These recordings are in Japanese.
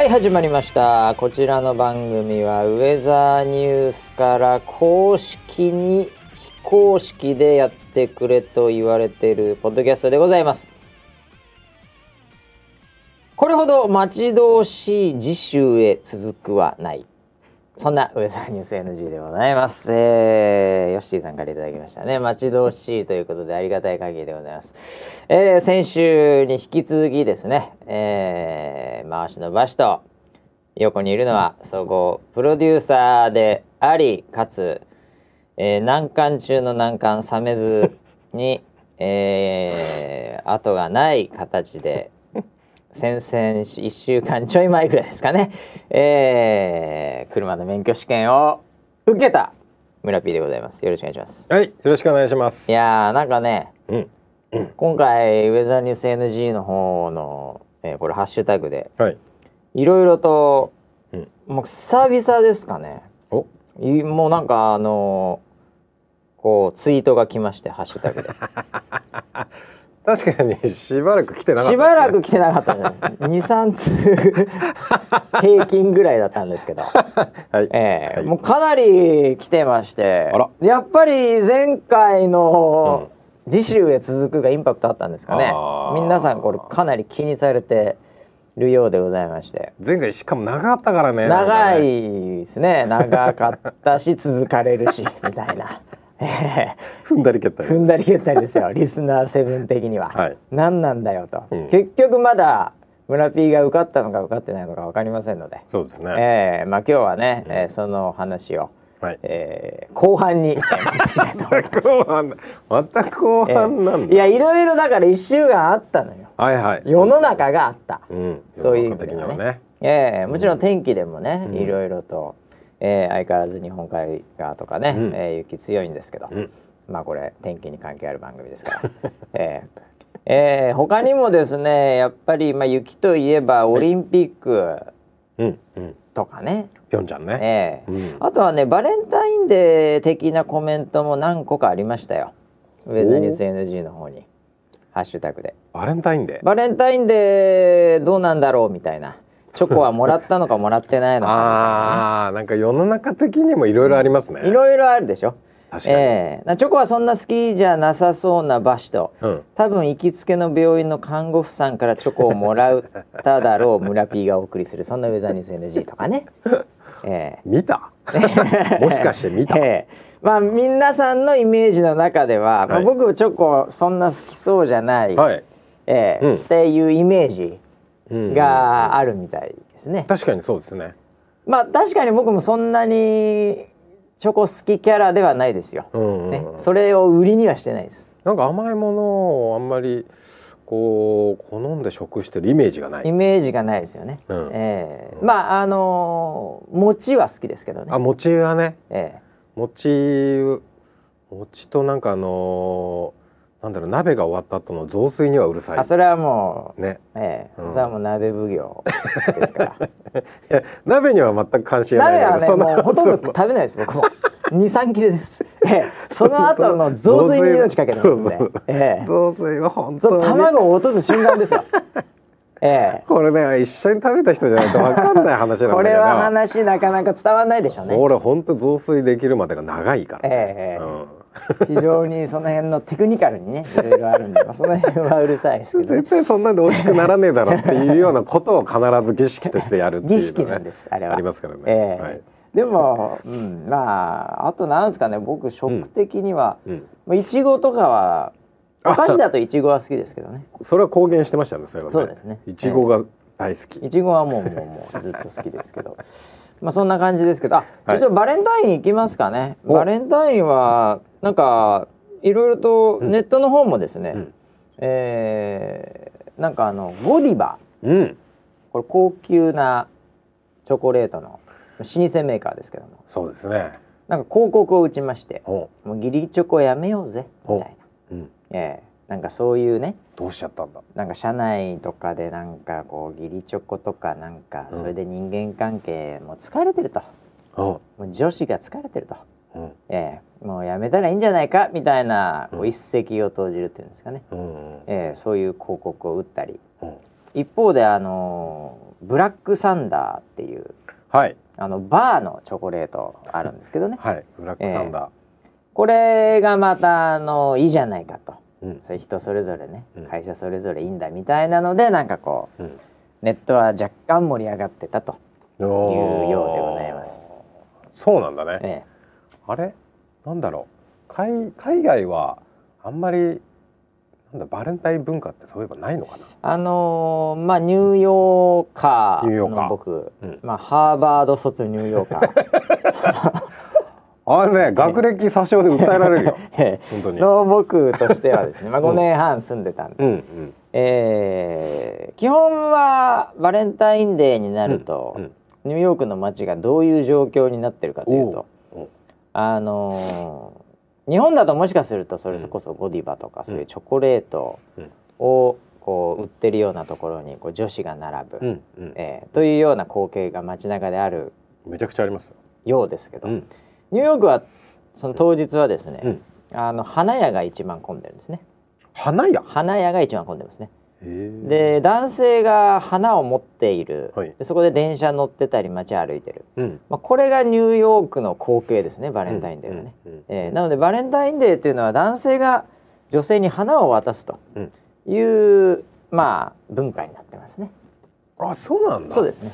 はい始まりました。こちらの番組はウェザーニュースから公式に非公式でやってくれと言われているポッドキャストでございます。これほど待ち遠しい次週へ続くはない。そんなウェザーニュース NG でございます。えー、ヨッシーさんからいただきましたね。待ち遠しいということでありがたい限りでございます。えー、先週に引き続きですね、えー、回しのバシと横にいるのは総合プロデューサーであり、かつ、えー、難関中の難関冷めずに、えー、後がない形で先々週1週間ちょい前ぐらいですかね、えー、車の免許試験を受けた村 P でございます。よろしくお願いします。はいよろしくお願いします。いやーなんかね、うんうん、今回ウェザーニュース NG の方の、えー、これハッシュタグではい。いろいろと、うん。もう久々ですかね。お。いもうなんかあのーこうツイートが来ましてハッシュタグで 確かにしばらく来てなかったね、しばらく来てなかったんです23通平均ぐらいだったんですけど、はい、ええはい。もうかなり来てまして。あら。やっぱり前回の次週へ続くがインパクトあったんですかね。皆さんこれかなり気にされてるようでございまして。前回しかも長かったからね。長いですね。長かったし続かれるしみたいな。え え踏んだり蹴ったり。踏んだり蹴ったりですよ。リスナーセブン的には、はい。何なんだよと、うん。結局まだ村 P が受かったのか受かってないのか分かりませんので、そうですね、ええまあ今日はね、えーその話を、はい。えー後半に。後半。また後半なんだ、いやいろいろだから1週間あったのよ。はいはい。世の中があった。うん。そういう意味ではね。にはね。ええもちろん。天気でもね、うん。いろいろと、えー相変わらず日本海側とかね、うん。えー雪強いんですけど、うん。まあこれ天気に関係ある番組ですから、えーえー他にもですねやっぱり、まあ、雪といえばオリンピックうんうん。とかね、ぴょんちゃんね、えーうん。あとはねバレンタインデー的なコメントも何個かありましたよ。ウェザーニュース NG の方に。ハッシュタグで。バレンタインデー？バレンタインデーどうなんだろうみたいなチョコはもらったのかもらってないのかああなんか世の中的にもいろいろありますね。いろいろあるでしょ？確かに、ええ。チョコはそんな好きじゃなさそうなバシとうん。多分行きつけの病院の看護婦さんからチョコをもらっただろう村 P がお送りするそんなウェザーニュース NG とかね。え見た？もしかして見た、ええ。まあ皆さんのイメージの中では、まあ、はい。僕チョコそんな好きそうじゃない、はい、ええ。うん。っていうイメージ。うんがあるみたいですね。確かにそうですねまあ確かに僕もそんなにチョコ好きキャラではないですよ。うんうんうんね、それを売りにはしてないです。なんか甘いものをあんまりこう好んで食してるイメージがない。イメージがないですよね。うんええうんまああのー餅は好きですけどねあ。餅はねええ餅餅となんかあのーなんだろう鍋が終わった後の雑炊にはうるさい。あそれはもう、ね。ええうんそれはもう鍋奉行ですから。い や鍋には全く関心がない鍋はねもうほとんど食べないです僕も。二三切れです。ええその後の雑炊に命かけてますね。ええ雑炊は本当に卵を落とす瞬間ですよ。ええこれね一緒に食べた人じゃないと分かんない話なんだけど。これは話なかなか伝わらないでしょうね。これ本当雑炊できるまでが長いから、ええうん非常にその辺のテクニカルにねいろいろあるんで、まあ、その辺はうるさいですけど、ね絶、対そんなんで美味しくならねえだろっていうようなことを必ず儀式としてやるっていうの、ね、儀式なんですあれは。ありますからね、ええ。はい。でも、うん、まああとなんですかね僕食的には、いちごとかはお菓子だといちごは好きですけどね。それは公言してましたねそういえばね。そうですね。いちごが大好き、いちごはもうもうもうずっと好きですけど。まあそんな感じですけど。あ、はい。一応バレンタイン行きますかね。お。バレンタインはなんかいろいろとネットの方もですね、うん。えーなんかあのゴディバうん。これ高級なチョコレートの老舗メーカーですけども。そうですね。なんか広告を打ちましておもう義理チョコやめようぜみたいな、うん。ええ。なんかそういうねどうしちゃったんだ？なんか社内とかでなんかこう義理チョコとかなんかうん。それで人間関係もう疲れてると、おもう女子が疲れてると、うん。ええもうやめたらいいんじゃないかみたいな一石を投じるっていうんですかね、うん。ええそういう広告を打ったり。うん。一方であのーブラックサンダーっていうはい。あのバーのチョコレートあるんですけどね。はい。ブラックサンダー、これがまたあのいいじゃないかと。うん。それ人それぞれね、うん。会社それぞれいいんだみたいなのでなんかこううん。ネットは若干盛り上がってたと、いうようでございます。そうなんだね、え。あれ？なんだろう。海海外はあんまりなんだバレンタイン文化ってそういえばないのかな？あのーまあニューヨーカーニューヨーカー。の僕、うん。まあハーバード卒ニューヨーカー。あれね学歴詐称で訴えられるよ。え本当に。の僕としてはですね、まあ、5年半住んでたんで、うんうん。えー基本はバレンタインデーになると、うんニューヨークの街がどういう状況になってるかというとあのー日本だともしかするとそれこそゴディバとかそういうチョコレートうん。をこう売ってるようなところにこう女子が並ぶ、うんうん。えーというような光景が街中であるめちゃくちゃありますよ、ようですけど、うん。ニューヨークはその当日はですね、うん。あの花屋が一番混んでるんですね。花屋？花屋が一番混んでますねで男性が花を持っている、はい。でそこで電車乗ってたり街歩いてる、うん。まあ、これがニューヨークの光景ですねバレンタインデーはね、うんうんえーなのでバレンタインデーっていうのは男性が女性に花を渡すとうん。いう、まあ文化になってますね。あそうなんだ。そうですね。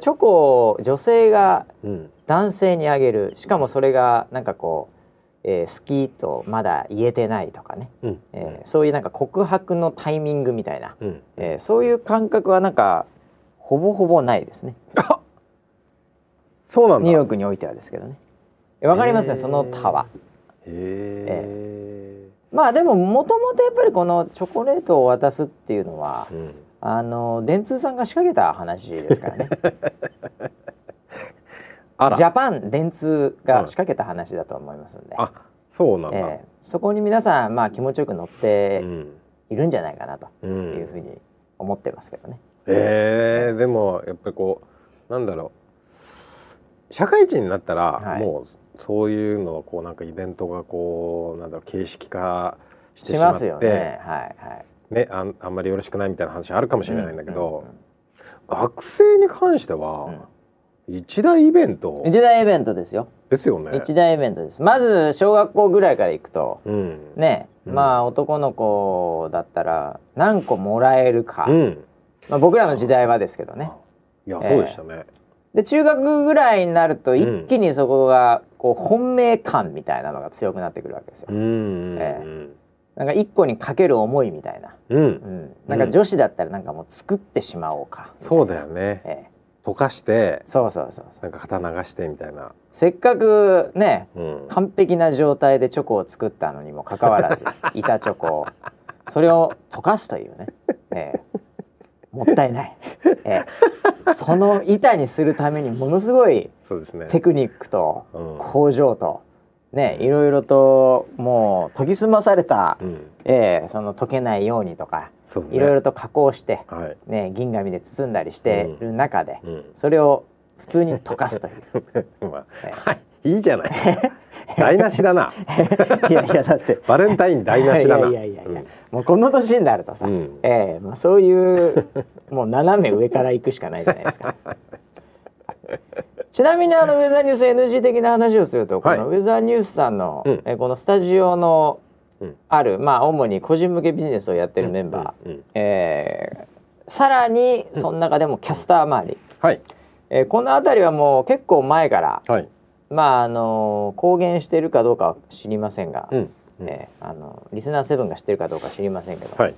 チョコを女性がうん。男性にあげる。しかもそれがなんかこう、えー好きとまだ言えてないとかね、うん。えーそういうなんか告白のタイミングみたいな、うん。えーそういう感覚はなんかほぼほぼないですね。そうなんだ。ニューヨークにおいてはですけどね。えわかりますねその他はへまあでももともとやっぱりこのチョコレートを渡すっていうのはえ、うん、あの電通さんが仕掛けた話ですからね ジャパン電通が仕掛けた話だと思いますんで、あそうなんだ、ええ。そこに皆さんまあ気持ちよく乗ってうんいるんじゃないかなとういうんふうに思ってますけどね。えー、でもやっぱりこうなんだろう。社会人になったら、はい。もうそういうのをこうなんかイベントがこうなんだろう形式化してしまってね。はいはい。ねあんあんまりよろしくないみたいな話あるかもしれないんだけど、うん学生に関しては、一大イベント？うん一大イベントですよ。ですよね。一大イベントです。まず小学校ぐらいから行くとうん、ね、うんまあ男の子だったら何個もらえるか、うん、まあ僕らの時代はですけどね。いや、ええそうでしたね。で中学ぐらいになると一気にそこがこう本命感みたいなのが強くなってくるわけですよ。うんうんえなんか一個にかける思いみたいな。うん、うんうん、なんか女子だったらなんかもう作ってしまおうか。そうだよね。ええ、溶かしてそうそうそう。なんか型流してみたいな。せっかくねうん、完璧な状態でチョコを作ったのにもかかわらず 板チョコをそれを溶かすというね、ええ、もったいない、ええ、その板にするためにものすごいそうですね。テクニックとうん工場とねいろいろともう研ぎ澄まされた、うん、ええ、その溶けないようにとか。いろいろと加工して、はい。ね、銀紙で包んだりしてる中で、うん。それを普通に溶かすという。まあ、えはい、いいじゃない。台無しだな。いやいやだってバレンタイン台無しだな。いやいやいやいや、もうこの年になるとさ、うんええまあ、そういうもう斜め上から行くしかないじゃないですか。ちなみにあのウェザーニュース NG 的な話をすると、はいこのウェザーニュースさんの、うんえこのスタジオのうんある、まあ主に個人向けビジネスをやってるメンバー、うんうんえーさらにその中でもキャスター周り、はいえーこの辺りはもう結構前からはい。まああの公言しているかどうかは知りませんが、うん。うんえーあのリスナーセブンが知ってるかどうか知りませんけど、はい。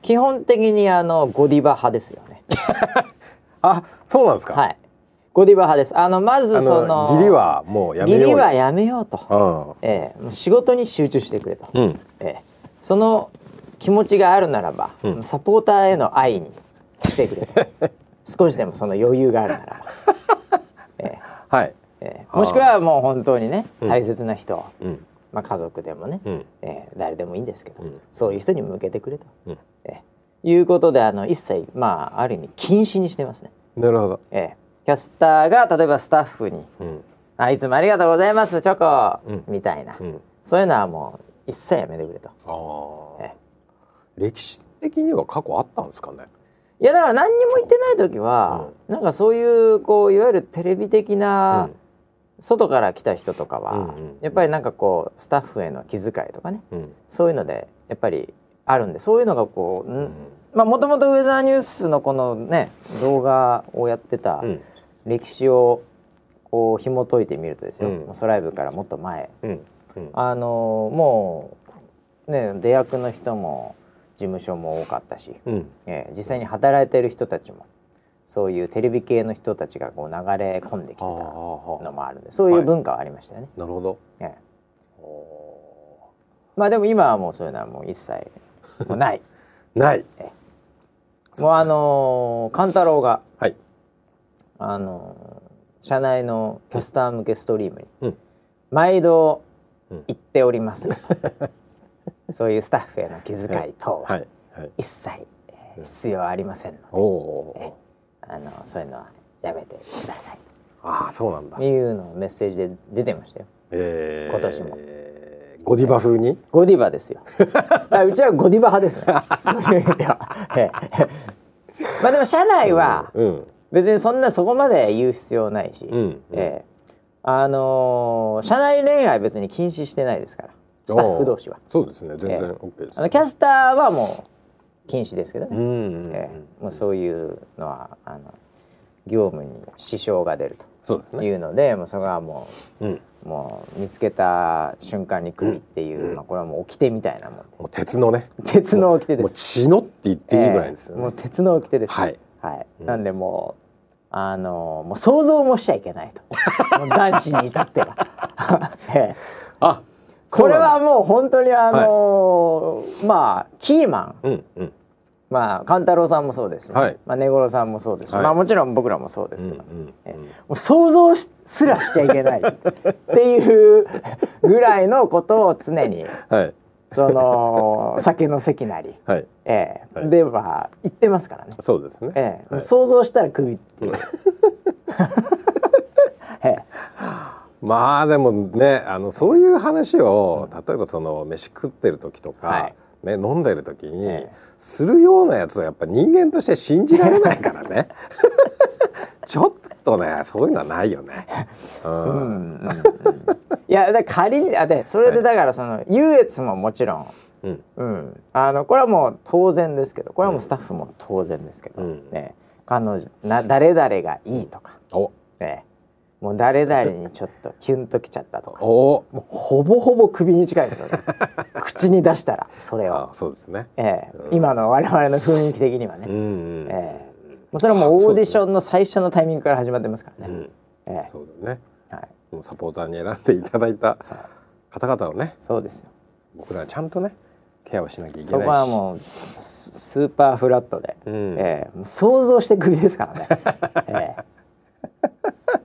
基本的にあのゴディバ派ですよね。あ、そうなんですか。はい。ゴディバ派です。あのまずあそのの義理はもうやめようよ。義理はやめようと、うえーもう仕事に集中してくれと、ん。うん。えーその気持ちがあるならば、うんサポーターへの愛にしてくれと 少しでもその余裕があるならば、えーはい。えーもしくはもう本当にねうん大切な人、うん。まあ、家族でもね、うん。えー誰でもいいんですけど、うんそういう人に向けてくれと、うんえーいうことであの一切まあある意味禁止にしてますね。なるほど。えーキャスターが例えばスタッフにうん。「あいつもありがとうございますチョコ」うん。みたいな、うん。そういうのはもう一切やめてくれと。歴史的には過去あったんですかね？いやだから何にも言ってない時は、なんかそういうこういわゆるテレビ的な、外から来た人とかは、やっぱりなんかこうスタッフへの気遣いとかね。うん。そういうのでやっぱりあるんでそういうのがこう、うん。んまあもともとウェザーニュースのこのね動画をやってたうん歴史をこう紐解いてみるとですよ、うん。ソライブからもっと前。うん。うん。あのもうね出役の人も事務所も多かったし、うん。えー実際に働いてる人たちもそういうテレビ系の人たちがこう流れ込んできてたのもあるんでそういう文化はありましたよね。なるほど。ええ。おまあでも今はもうそういうのはもう一切もうない。ーないもうあのー、勘太郎がはいあのー社内のキャスター向けストリームにうん。毎度うん。言っております。が、そういうスタッフへの気遣い等は一切、えー必要ありませんので、あのそういうのはやめてください。ああそうなんだ。というのをメッセージで出てましたよ。えー。今年も。ゴディバ風に？ゴディバですよ。あうちはゴディバ派ですね。そういう意味では。ええまあでも社内はうん別にそんなそこまで言う必要ないし、うんええ。あのー社内恋愛別に禁止してないですからスタッフ同士は。そうですね。全然ええ。OK ですあのキャスターはもう禁止ですけどね、うんうんええ。もうそういうのはあの業務に支障が出るとそうですね。いうので、もうそこはもうん。うもう見つけた瞬間に首っていう、まあ、これはもう掟みたいなもん。でもう鉄のね。鉄の掟でもうす。血のって言っていいぐらいですよね。ええ。もう鉄の掟です。はい。はい。うん。なんでもうあのもう想像もしちゃいけないと。男子に至っては。ええ。あこれはもう本当にあのまあキーマン。うんうん。まあ勘太郎さんもそうですし、はい。まあ根頃さんもそうですし、はい。まあもちろん僕らもそうですうんけど、うん。えもう想像しすらしちゃいけないっていうぐらいのことを常にはいその酒の席なり、はい。ええ。はい。では言ってますからね。そうですね。ええ。はい。想像したら首っていう。ええ。まあでもねあのそういう話を例えばその飯食ってる時とはかい。ね飲んでる時にええ。するようなやつはやっぱ人間として信じられないからね ちょっとねそういうのはないよね。う うん。んうんうん。いやだ仮にあでそれでだからその優越ももちろん、うん。うん、あのこれはもう当然ですけどこれはもうスタッフも当然ですけど、うん。ね、彼女な誰々がいいとか、お。ね、もう誰々にちょっとキュンときちゃったとか。お。もうほぼほぼ首に近いですよね。口に出したらそれを。あ、そうですね。ええ。うん。今の我々の雰囲気的にはね、うんうん。えもうそれはもうオーディションの最初のタイミングから始まってますからね。うんえそうだね。えはい、もうサポーターに選んでいただいた方々をねそうですよ。僕らはちゃんとねケアをしなきゃいけないしそこはもうススーパーフラットで、うんええ想像して首ですからね。ええ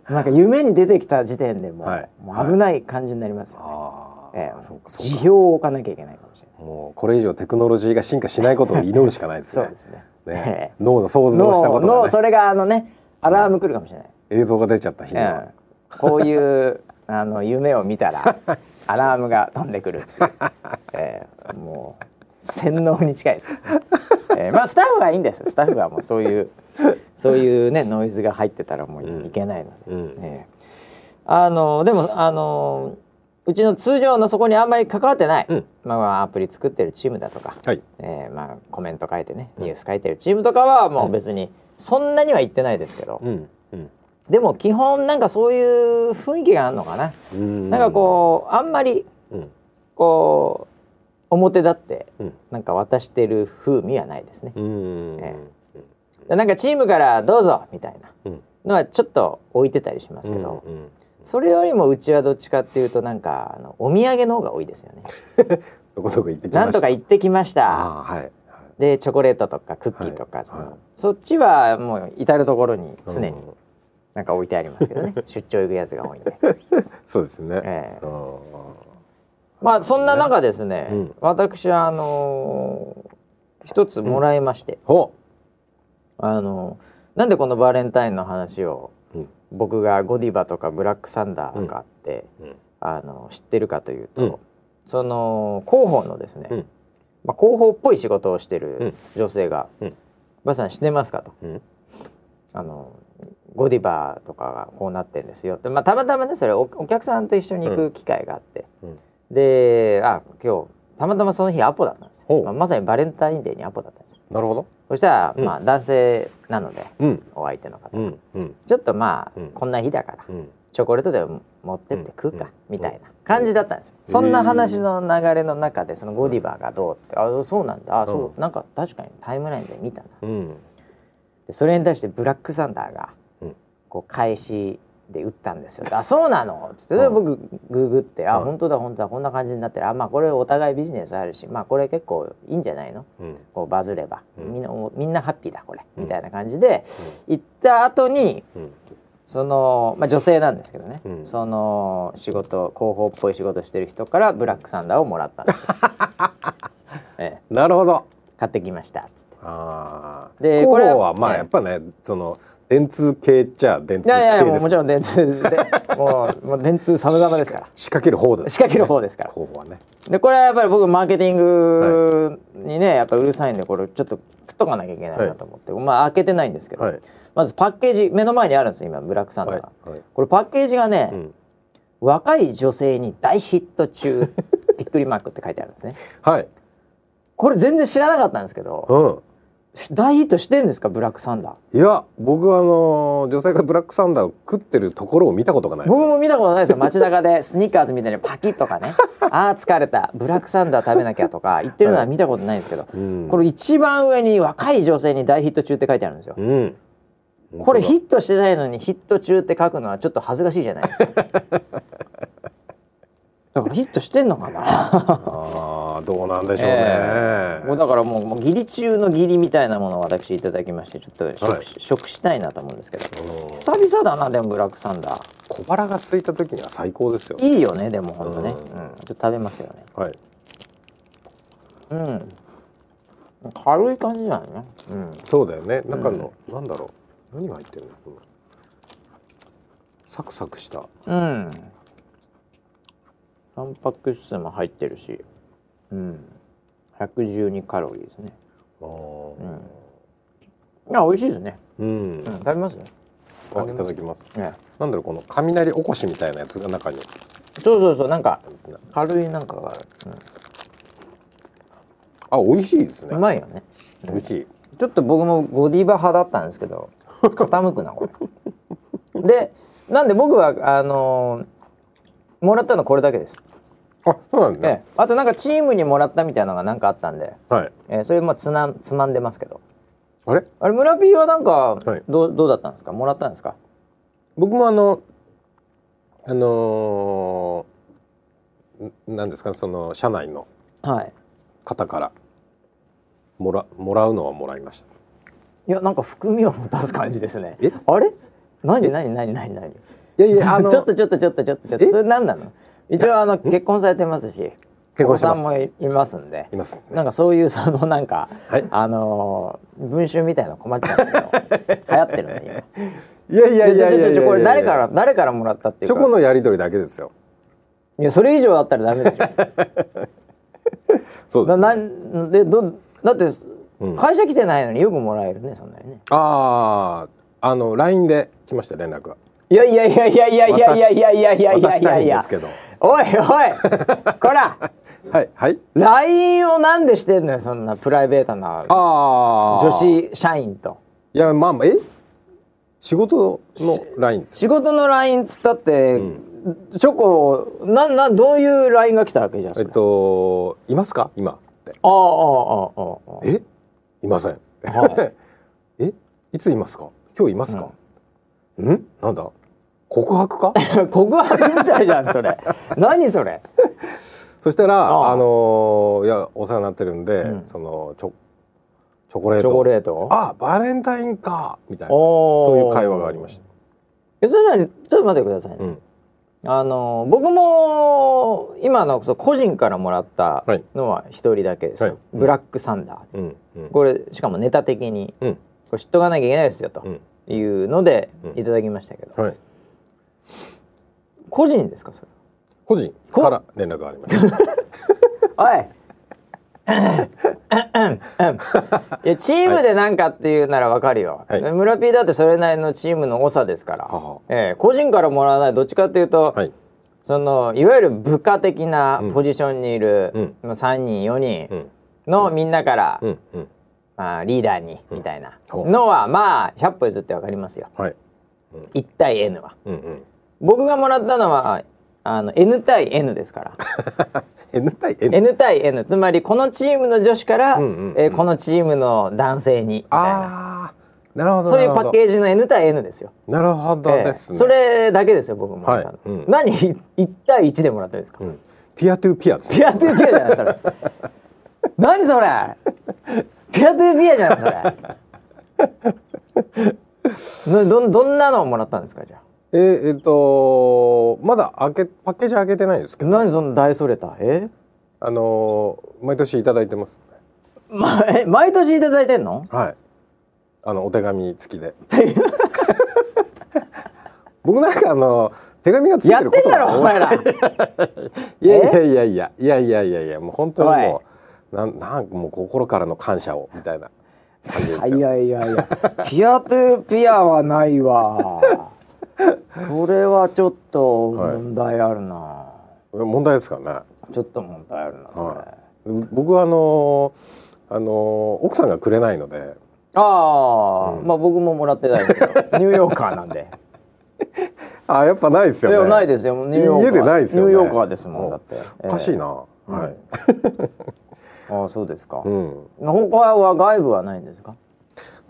なんか夢に出てきた時点でもう,、はいもう危ない感じになりますよね。ああ、ええそうかそうか辞表を置かなきゃいけないかもしれない。もうこれ以上テクノロジーが進化しないことを祈るしかないですね そうですね。ね。ええ。脳の想像したこと脳が、ね、脳それがあのねアラーム来るかもしれない。映像が出ちゃった日には、ええ。こういうあの夢を見たら アラームが飛んでくるええ。もう洗脳に近いです、ええ。まあスタッフはいいんです。スタッフはもうそういうそういうねノイズが入ってたらもういけないので、うん。ええ。あのでもあのうちの通常のそこにあんまり関わってない、うん。まあ、アプリ作ってるチームだとか、はい。ええまあ、コメント書いてねニュース書いてるチームとかはもう別にそんなには言ってないですけど、うんうん。でも基本なんかそういう雰囲気があるのかな、うん。なんかこうあんまりうん。こう表立ってうん。なんか渡してる風味はないですね、うん。えでなんかチームからどうぞみたいなうん。のはちょっと置いてたりしますけど、うんうんそれよりもうちはどっちかっていうとなんかあのお土産の方が多いですよね。どこどこ行ってきました？なんとか行ってきました。はいはい。でチョコレートとかクッキーとか、そのはいはい。そっちはもう至る所に常にうん。なんか置いてありますけどね。出張行くやつが多いんで、そうですね、ええ。うんまあそんな中ですね、うん。私はあのー一つもらいまして、ほあのーなんでこのバレンタインの話をうん僕がゴディバとかブラックサンダーがあって、うん。あの知ってるかというと、うん。その広報のですね、うん。まあ、広報っぽい仕事をしてうるん。女性が、うんバさん知ってますか?」と。うん「あのゴディバとかがこうなってんですよ」でまあ、たまたまねそれおお客さんと一緒に行く機会があって、うん。であ今日たまたまその日アポだったんですよ、まあ、まさにバレンタインデーにアポだったんですよ。なるほどそしたら、うん。まあ男性なのでうん。お相手の方、ちょっとまあ、うん。こんな日だからうん。チョコレートでも持ってって食うか、うん。みたいな感じだったんですよ、そんな話の流れの中でそのゴディバがどうって、あそうなんだ。あそう、うなんか確かにタイムラインで見たな。うん。でそれに対してブラックサンダーがうん。こう返しで打ったんですよ「あそうなの?」っつって、でうん。僕ググって「あうん。本当だ本当だ。こんな感じになってるあまあこれお互いビジネスあるしまあこれ結構いいんじゃないの?うん」こうバズれば、うん。みんなみんなハッピーだこれ、うん。みたいな感じで行った後にうん。その、まあ、女性なんですけどね、うん。その仕事広報っぽい仕事してる人からブラックサンダーをもらったんですよ、ええ、なるほど。買ってきましたっつって。ああで広報はまあねやっぱねその電通系っちゃ電通いやいやいや系ですもちろん電通で。もうもう電通様々ですから。仕掛ける方です仕掛ける方ですから。広報はね。でこれはやっぱり僕マーケティングにねやっぱうるさいんでこれちょっと食っとかなきゃいけないなと思って、まあ開けてないんですけど、はい。まずパッケージ目の前にあるんです今ブラックサンダーはい。が、はい。これパッケージがね、うん。若い女性に大ヒット中びっくりマークって書いてあるんですね。はい。これ全然知らなかったんですけどうん大ヒットしてんですかブラックサンダー。いや僕はあの女性がブラックサンダーを食ってるところを見たことがないですよ。僕も見たことないですよ。街中でスニーカーズみたいにパキッとかね。あー疲れた。ブラックサンダー食べなきゃとか言ってるのは見たことないんですけど、うん。これ一番上に若い女性に大ヒット中って書いてあるんですよ。うん。これヒットしてないのにヒット中って書くのはちょっと恥ずかしいじゃないですか だからヒットしてんのかな？ああどうなんでしょうね、えもうだからもうもう義理中の義理みたいなものを私いただきましてちょっと食,、はい。食したいなと思うんですけど。うん久々だなでもブラックサンダー。小腹が空いた時には最高ですよ。いいよねでもほんとね、ううん。んちょっと食べますよね。はい。うん。軽い感じだよね。うん。そうだよね。中の、なんだろう。何が入ってるの？このサクサクした。うんタンパク質も入ってるしうん。112カロリーですね。あー。いや美味しいですね。うん、うん食べますあいただきます。ねなんだろうこの雷おこしみたいなやつが中に。そうそうそうなんか軽いなんかがある、あ美味しいですうん、ね。うまいよね。美味しい。ちょっと僕もゴディバ派だったんですけど 傾くなこれ。でなんで僕はあのーもらったのこれだけです、あそうなんですえね、え。あとなんかチームにもらったみたいなのがなんかあったんで、はい。ええそれまあつなつまんでますけど。あれ？あれ村 P はなんかはい。どう,、どうだったんですか？もらったんですか？僕もあのあのー、んなんですか？その社内のはい。方からもらもらうのはもらいました。いやなんか含みを持たす感じですね。え？あれ？何？何？何？何？何？いやいやあの ちょっとちょっとちょっとちょっとちょっと。え？それ何なの？一応あの結婚されてますし結婚してます。お子さんもいいますんで。います。なんかそういうそのなんか、はい。あのー文集みたいなの困っちゃうんだけど 流行ってるんでいやい今やいやいやこれ誰から誰からもらったっていうか。チョコのやり取りだけですよ。いやそれ以上だったらダメでしょ そうです、なね、なんでどだって、うん。会社来てないのによくもらえるねそんなにね。あああの LINE で来ました連絡がいやいやいやいやいやいやいやいやいやいやいやいやいやいんですけどおいおいこらはいはい LINE をなんでしてんのよそんなプライベートなああ女子社員といやまあまあえ仕事の LINE 仕事の LINE つったって、チョコなんなんどういう LINE が来たわけじゃんえっといますか今ってああああああああえいませんはえいついますか今日いますか、んなんだ？告白か？告白みたいじゃんそれ。何それ？そしたらあのーいやお世話になってるんで、うん。そのチョチョコレーチトョコレート？あバレンタインか！みたいな。そういう会話がありました。えそれなにちょっと待ってくださいね、うん。あの僕も今のそう個人からもらったはい。のは一人だけですよ、はい。ブラックサンダー。うん。うん。これしかもネタ的にうん。これ知っとかなきゃいけないですよと。うんいうのでうん。いただきましたけど、はい。個人ですかそれ個人こから連絡がありました おい。いやチームでなんかっていうならわかるよ、はい。村 P だってそれなりのチームの長ですから、ははええ。個人からもらわないどっちかっていうと、はい。そのいわゆる部下的なポジションにいる、うん。まあ3人4う人ん。のみんなから、うん。うんまあ、リーダーにみたいな。のはまあ100歩譲ってわかりますよ。はい。1対 N は。うんうん。僕がもらったのはあの N 対 N ですから。N 対 N N 対 N つまりこのチームの女子から、うんうんうん。えーこのチームの男性にみたいな。ああなるほどそういうパッケーージの N 対 N ですよ。ジなるほどですね、ええそれだけですよ僕も。はい。うん。何1対1でもらったんですか、うん。ピアトゥーピアですね。ピアトゥーピアじゃないそれ。何それ？ピアトゥーピアじゃないそれ。な どどんなのをもらったんですかじゃえーえっとまだ開けパッケージ開けてないですけあど。何その大それた？え？あのー毎年いただいてます。まえ毎年いただいてんの？はい。あのお手紙付きで。僕なんかあの手紙がついやってんだてることがろお前ら。いやいやいやいやいやいやいやいやもう本当にもうなんなんかもう心からの感謝をみたいな。感じですよ。いやいやいや。ピアトゥーピアはないわ。それはちょっと問題あるな、問題ですかね。ちょっと問題あるなそれ、は僕はあのあの奥さんがくれないので。ああ、うん。まあ僕ももらってないですよニューヨーカーなんで。あやっぱないですよね。ないですよ。ニューヨーカー。家でないですよね。ニューヨーカーですもんだって。おかしいな、な、はい、ああそうですか、うん、他は外部はないんですか？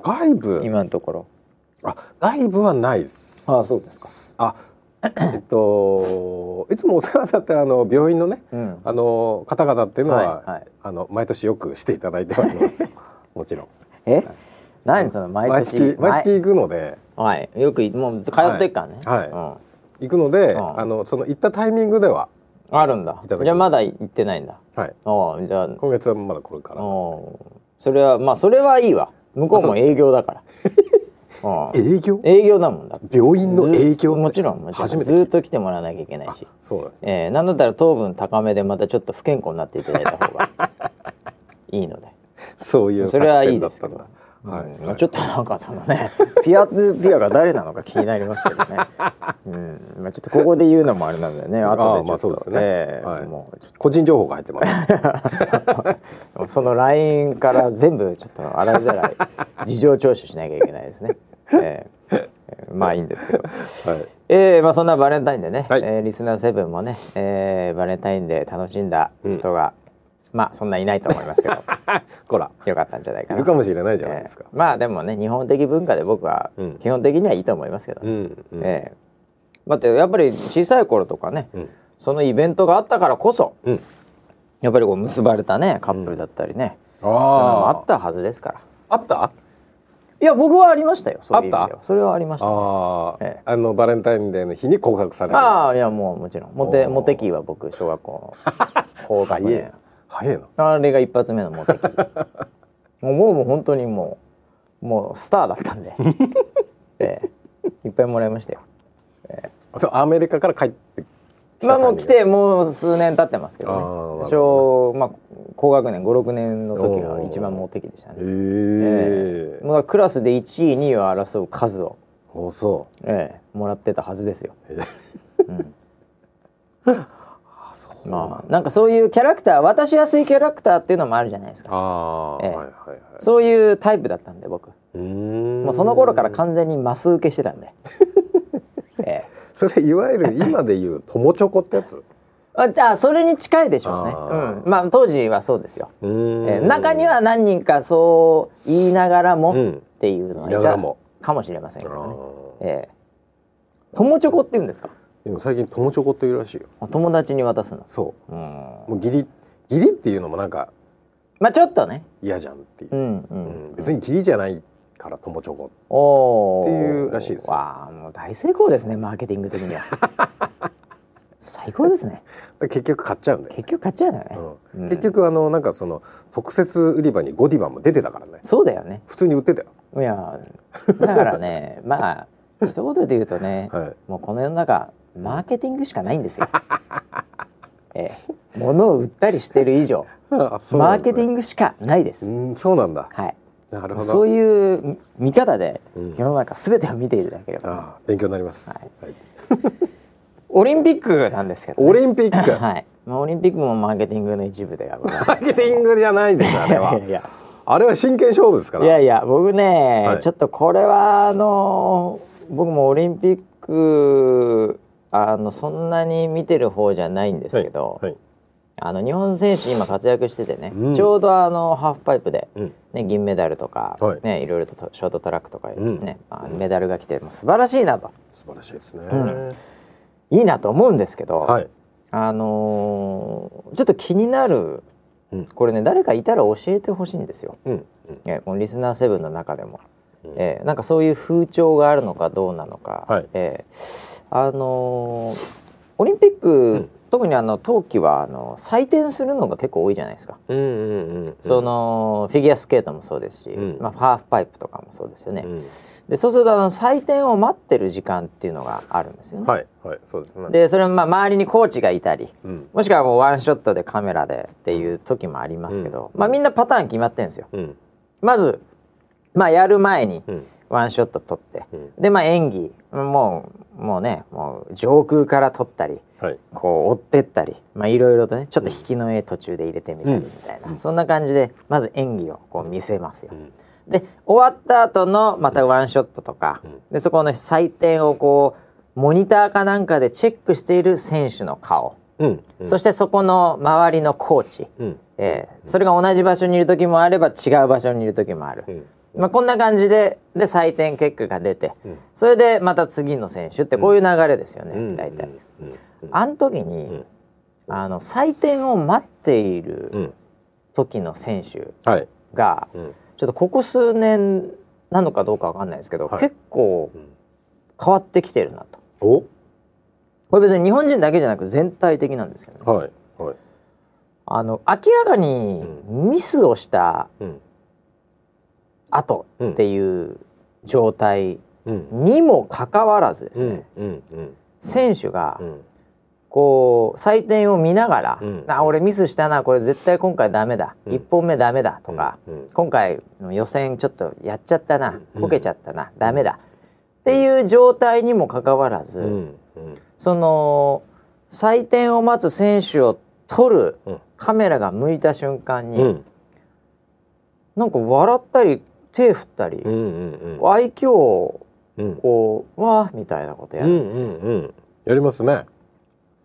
外部？今のところ。あ外部はないです。あそうですか。あえっといつもお世話になってるあの病院のねうん。あの方々っていうのは、はいはい。あの毎年よくしていただいております。もちろん。え？何その毎毎年？月毎月行くので。はい。よくもう通ってっからね。はい。うん。行くので、うん。あのその行ったタイミングではあるんだ。じゃあまだ行ってないんだ。はい。ああじゃあ。今月はまだこれから。おそれはまあそれはいいわ。向こうも営業だから。うん営業？営業だもんだ病院の営業ずもちろんもちろん。ずっと来てもらわなきゃいけないあしそうですね。えー、なんだったら糖分高めでまたちょっと不健康になっていただいた方がいいので。そういうそれはいいですけどはい。ちょっとなんかそのね ピアトゥピアが誰なのか気になりますけどね、うん。まあ、ちょっとここで言うのもあれなんだよね。後でちょっと。ああまあそうですね。えーはい。もう個人情報が入ってます。とその LINE から全部ちょっと洗いざらい事情聴取しなきゃいけないですね、えーえ。ーまあいいんですけど。はい。えー、まあそんなバレンタインでね、はい。えーリスナーセブンもね、えーバレンタインで楽しんだ人が、まあそんないないと思いますけど。こら。よかったんじゃないかな。いるかもしれないじゃないですか。えーまあでもね日本的文化で僕はうん。基本的にはいいと思いますけど、うんうん。えーだってやっぱり小さい頃とかねうん。そのイベントがあったからこそうん。やっぱりこう結ばれたねカップルだったりね、ういうのもああったはずですから。あった？いや僕はありましたよそういう意味であっはそれはありました。ね、ああ、ええ。あのバレンタインデーの日に告白されるああいやもうもちろん。モテモテ期は僕小学校。の 高学年早いな。あれが一発目のモテ期もうもう本当にもうもうスターだったんで、ええ。いっぱいもらいましたよ。そうアメリカから帰ってまあもう来てもう数年経ってますけどね。ど小まあ高学年56年の時が一番モテ期でしたへねえもうクラスで1位2位を争う数を、おそええもらってたはずですよ、うへうん、まあなんかそういうキャラクター渡しやすいキャラクターっていうのもあるじゃないですか。ああ、ええ。はいはいはい。そういうタイプだったんで僕。うーん。もうその頃から完全にマス受けしてたんで、ええ。それいわゆる今で言う友チョコってやつ？あじゃあそれに近いでしょうね、あうーん、まあ当時はそうですよ、うーん。ええ。中には何人かそう言いながらもっうん。ていうの言いながらも。かもしれませんけあどね、ー。ええ。友チョコって言うんですか？でも最近友チョコっていうらしいよ。あ友達に渡すの？そう。ん。うもう義理義理っていうのもなんかまあちょっとね。嫌じゃんっていう。う、んううん。ん、別に義理じゃないから友チョコ。おー。っていうらしいですよ。わあもう大成功ですねマーケティング的には。最高ですね。結局買っちゃうんだよね。結局買っちゃうよね、うん。うん。結局あのなんかその特設売り場にゴディバも出てたからね。そうだよね。普通に売ってたよ。いやだからねまあ一言で言うとね、はい。もうこの世の中マーケティングしかないんですよ。ええ、物を売ったりしてる以上、あそうマーケティングしかないです。うんそうなんだ。はい。なるほど。そういう見方でうん。世の中すべてを見ていただければ、ああ勉強になります、はい。はい。オリンピックなんですけどね、オリンピック？はい。まあオリンピックもマーケティングの一部ではございます。マーケティングじゃないですあれは。いやあれは真剣勝負ですから。いやいや僕ね、はい。ちょっとこれはあの僕もオリンピックあのそんなに見てる方じゃないんですけど、はいはい。あの日本選手今活躍しててね、うん。ちょうどあのハーフパイプで、うんね、銀メダルとか、はい。ね、いろいろとショートトラックとか、ねうん。まあ、メダルが来てもう素晴らしいなと。素晴らしいですね、うん。いいなと思うんですけど、はい。あのーちょっと気になるうん。これね誰かいたら教えてほしいんですよ。うん。えこのリスナーセブンの中でも、うん。えーなんかそういう風潮があるのかどうなのか、はい。えーあのーオリンピック、ん。特にあの冬季はあの採点するのが結構多いじゃないですか。うんうんうんそのフィギュアスケートもそうですし、うん。まあ、ハーフパイプとかもそうですよね。うん。でそうするとあの採点を待ってる時間っていうのがあるんですよね。はいはいそうですね。でそれはまあ周りにコーチがいたりうん。もしくはもうワンショットでカメラでっていう時もありますけど、まあみんなパターン決まってるんですよ。うん。まずまあやる前にうんワンショット撮って、うん。でまあ演技もうもうねもう上空から撮ったりはい。こう追ってったりまあいろいろとねちょっと引きの絵途中で入れてみたりみたいな、そんな感じでまず演技をこう見せますよ。うん。で終わった後のまたワンショットとか、うん。でそこの採点をこうモニターかなんかでチェックしている選手の顔、うん。そしてそこの周りのコーチ、うん。えーそれが同じ場所にいる時もあれば違う場所にいる時もある、うんまあ、こんな感じでで採点結果が出て、うん。それでまた次の選手ってこういう流れですよね、うん。大体。あの時に、ん。あの採点を待っているうん。時の選手はい。が、うん。ちょっとここ数年なのかどうかわかんないですけど、はい。結構うん。変わってきてるなと。お？これ別に日本人だけじゃなく全体的なんですけどね。はい。はい。あの明らかにミスをしたうん後っていう状態うん。にもかかわらずですね、うんうんうん。選手がうん。こう採点を見ながら「うん。あ俺ミスしたなこれ絶対今回ダメだ、うん。1本目ダメだ」とか、うん。今回の予選ちょっとやっちゃったなうん。こけちゃったな、ダメだ」っていう状態にもかかわらず、うんうん。その採点を待つ選手を撮るうん。カメラが向いた瞬間に、うん。なんか笑ったり手振ったり、うんうん愛嬌をうん。こう「わー」みたいなことやうんうんるんですよ。うんやりますね。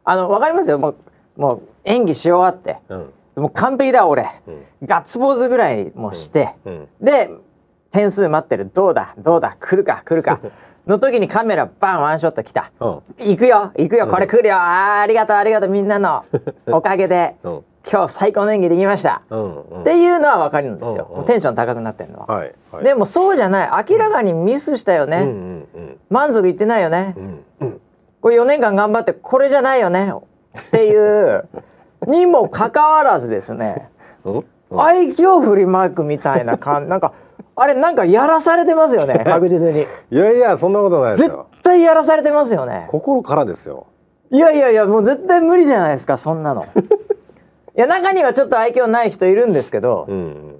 あのわかりますよ。もうもう演技し終わって。うん。もう完璧だ俺。うん。ガッツポーズぐらいもして、うん。で点数待ってる。どうだ？どうだ？来るか？来るか？の時にカメラバンワンショット来た。うん。行くよ行くよ。これ来るよ。あーありがとうありがとうみんなのおかげで。うん今日最高の演技できました。うんうん。っていうのは分かるんですよ、うんうん。テンション高くなってるのは、はいはい。でもそうじゃない。明らかにミスしたよね、うんうんうん。満足いってないよね、うんうん。これ4年間頑張ってこれじゃないよね。っていうにもかかわらずですね。うん愛嬌振りまくみたいな感 なんかあれなんかやらされてますよね。確実に。いやいやそんなことないです絶よ対やらされてますよね。心からですよ。いやいやいやもう絶対無理じゃないですかそんなのいや中にはちょっと愛嬌ない人いるんですけど、うんうん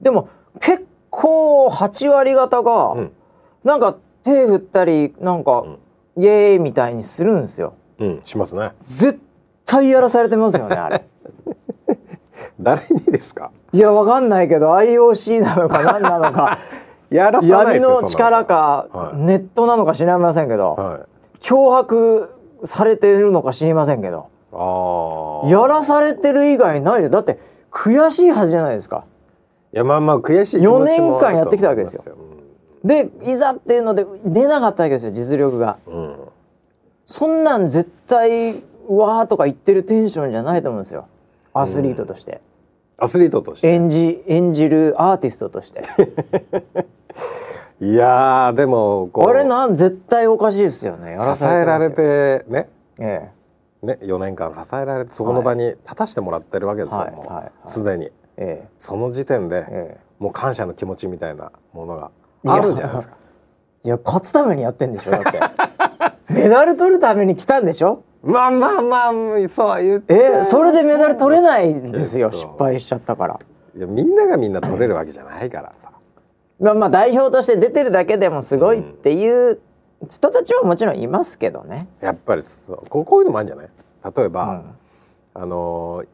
でも結構8割方が、うん。なんか手振ったりなんか、イエーイみたいにするんですよ。うん。しますね。絶対やらされてますよねあれ。誰にですか？いやわかんないけど IOC なのか何なのか。やらさないの力か、はい。ネットなのか知りませんけど、はい。脅迫されてるのか知りませんけどやらされてる以外ないよ。だって悔しいはずじゃないですか。いやまあまあ悔しい気持ちも4年間やってきたわけですよ。でいざっていうので出なかったわけですよ実力が。うん。そんなん絶対うわーとか言ってるテンションじゃないと思うんですよ。アスリートとして、アスリートとして。演じ演じるアーティストとして。いやーでもこれなん絶対おかしいですよね。支さえられてね。えね4年間支えられてそこの場に立たしてもらってるわけですよ、はい。もはい。はい。うすでに。ええ。その時点で、ええ。もう感謝の気持ちみたいなものがあるんじゃないですか。いや勝つためにやってんでしょだって。メダル取るために来たんでしょ？まあまあまあそう言って。えそれでメダル取れないんですよ。失敗しちゃったから。いやみんながみんな取れるわけじゃないからさ。まあまあ代表として出てるだけでもすごいっていう人たちはもちろんいますけどね。やっぱりそうこうこういうのもあるんじゃない？例えば、うん。あのー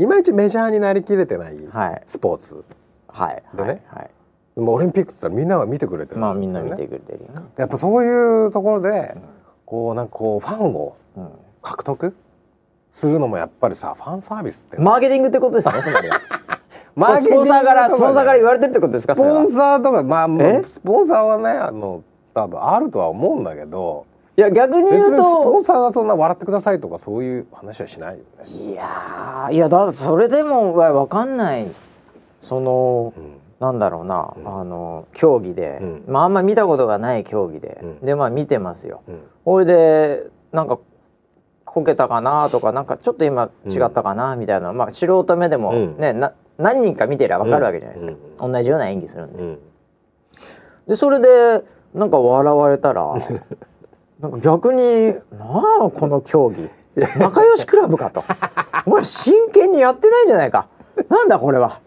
いまいちメジャーになりきれてないはい。スポーツ、はい。でね。はい。はい。もうオリンピックって言ったらみんなが見てくれてるまあみんな見てくれてるよ。ね。やっぱそういうところで、こうなんかこうファンをうん。獲得するのもやっぱりさファンサービスって、マーケティングってことですねつまりは。マスポンサーからスポンサーから言われれてるってことですかスポンサーとかまあスポンサーはねあの多分あるとは思うんだけどいや逆に言う別にスポとンサーがそんな笑ってくださいとかそういう話はしないよね。いやーいやだそれでもわわかんない。そのうん。なんだろうな、うん。あの競技で、うん。まああんま見たことがない競技で、うん。でまあ見てますよ。うん。ほいでなんかこけたかなとかなんかちょっと今違ったかなみたいな、まあ素人目でもうん。ね、な何人か見てりゃ分かるわけじゃないですか、同じような演技するんで。うん。でそれでなんか笑われたら なんか逆に「なあこの競技。仲良しクラブか」と「お前真剣にやってないんじゃないか。なんだこれは」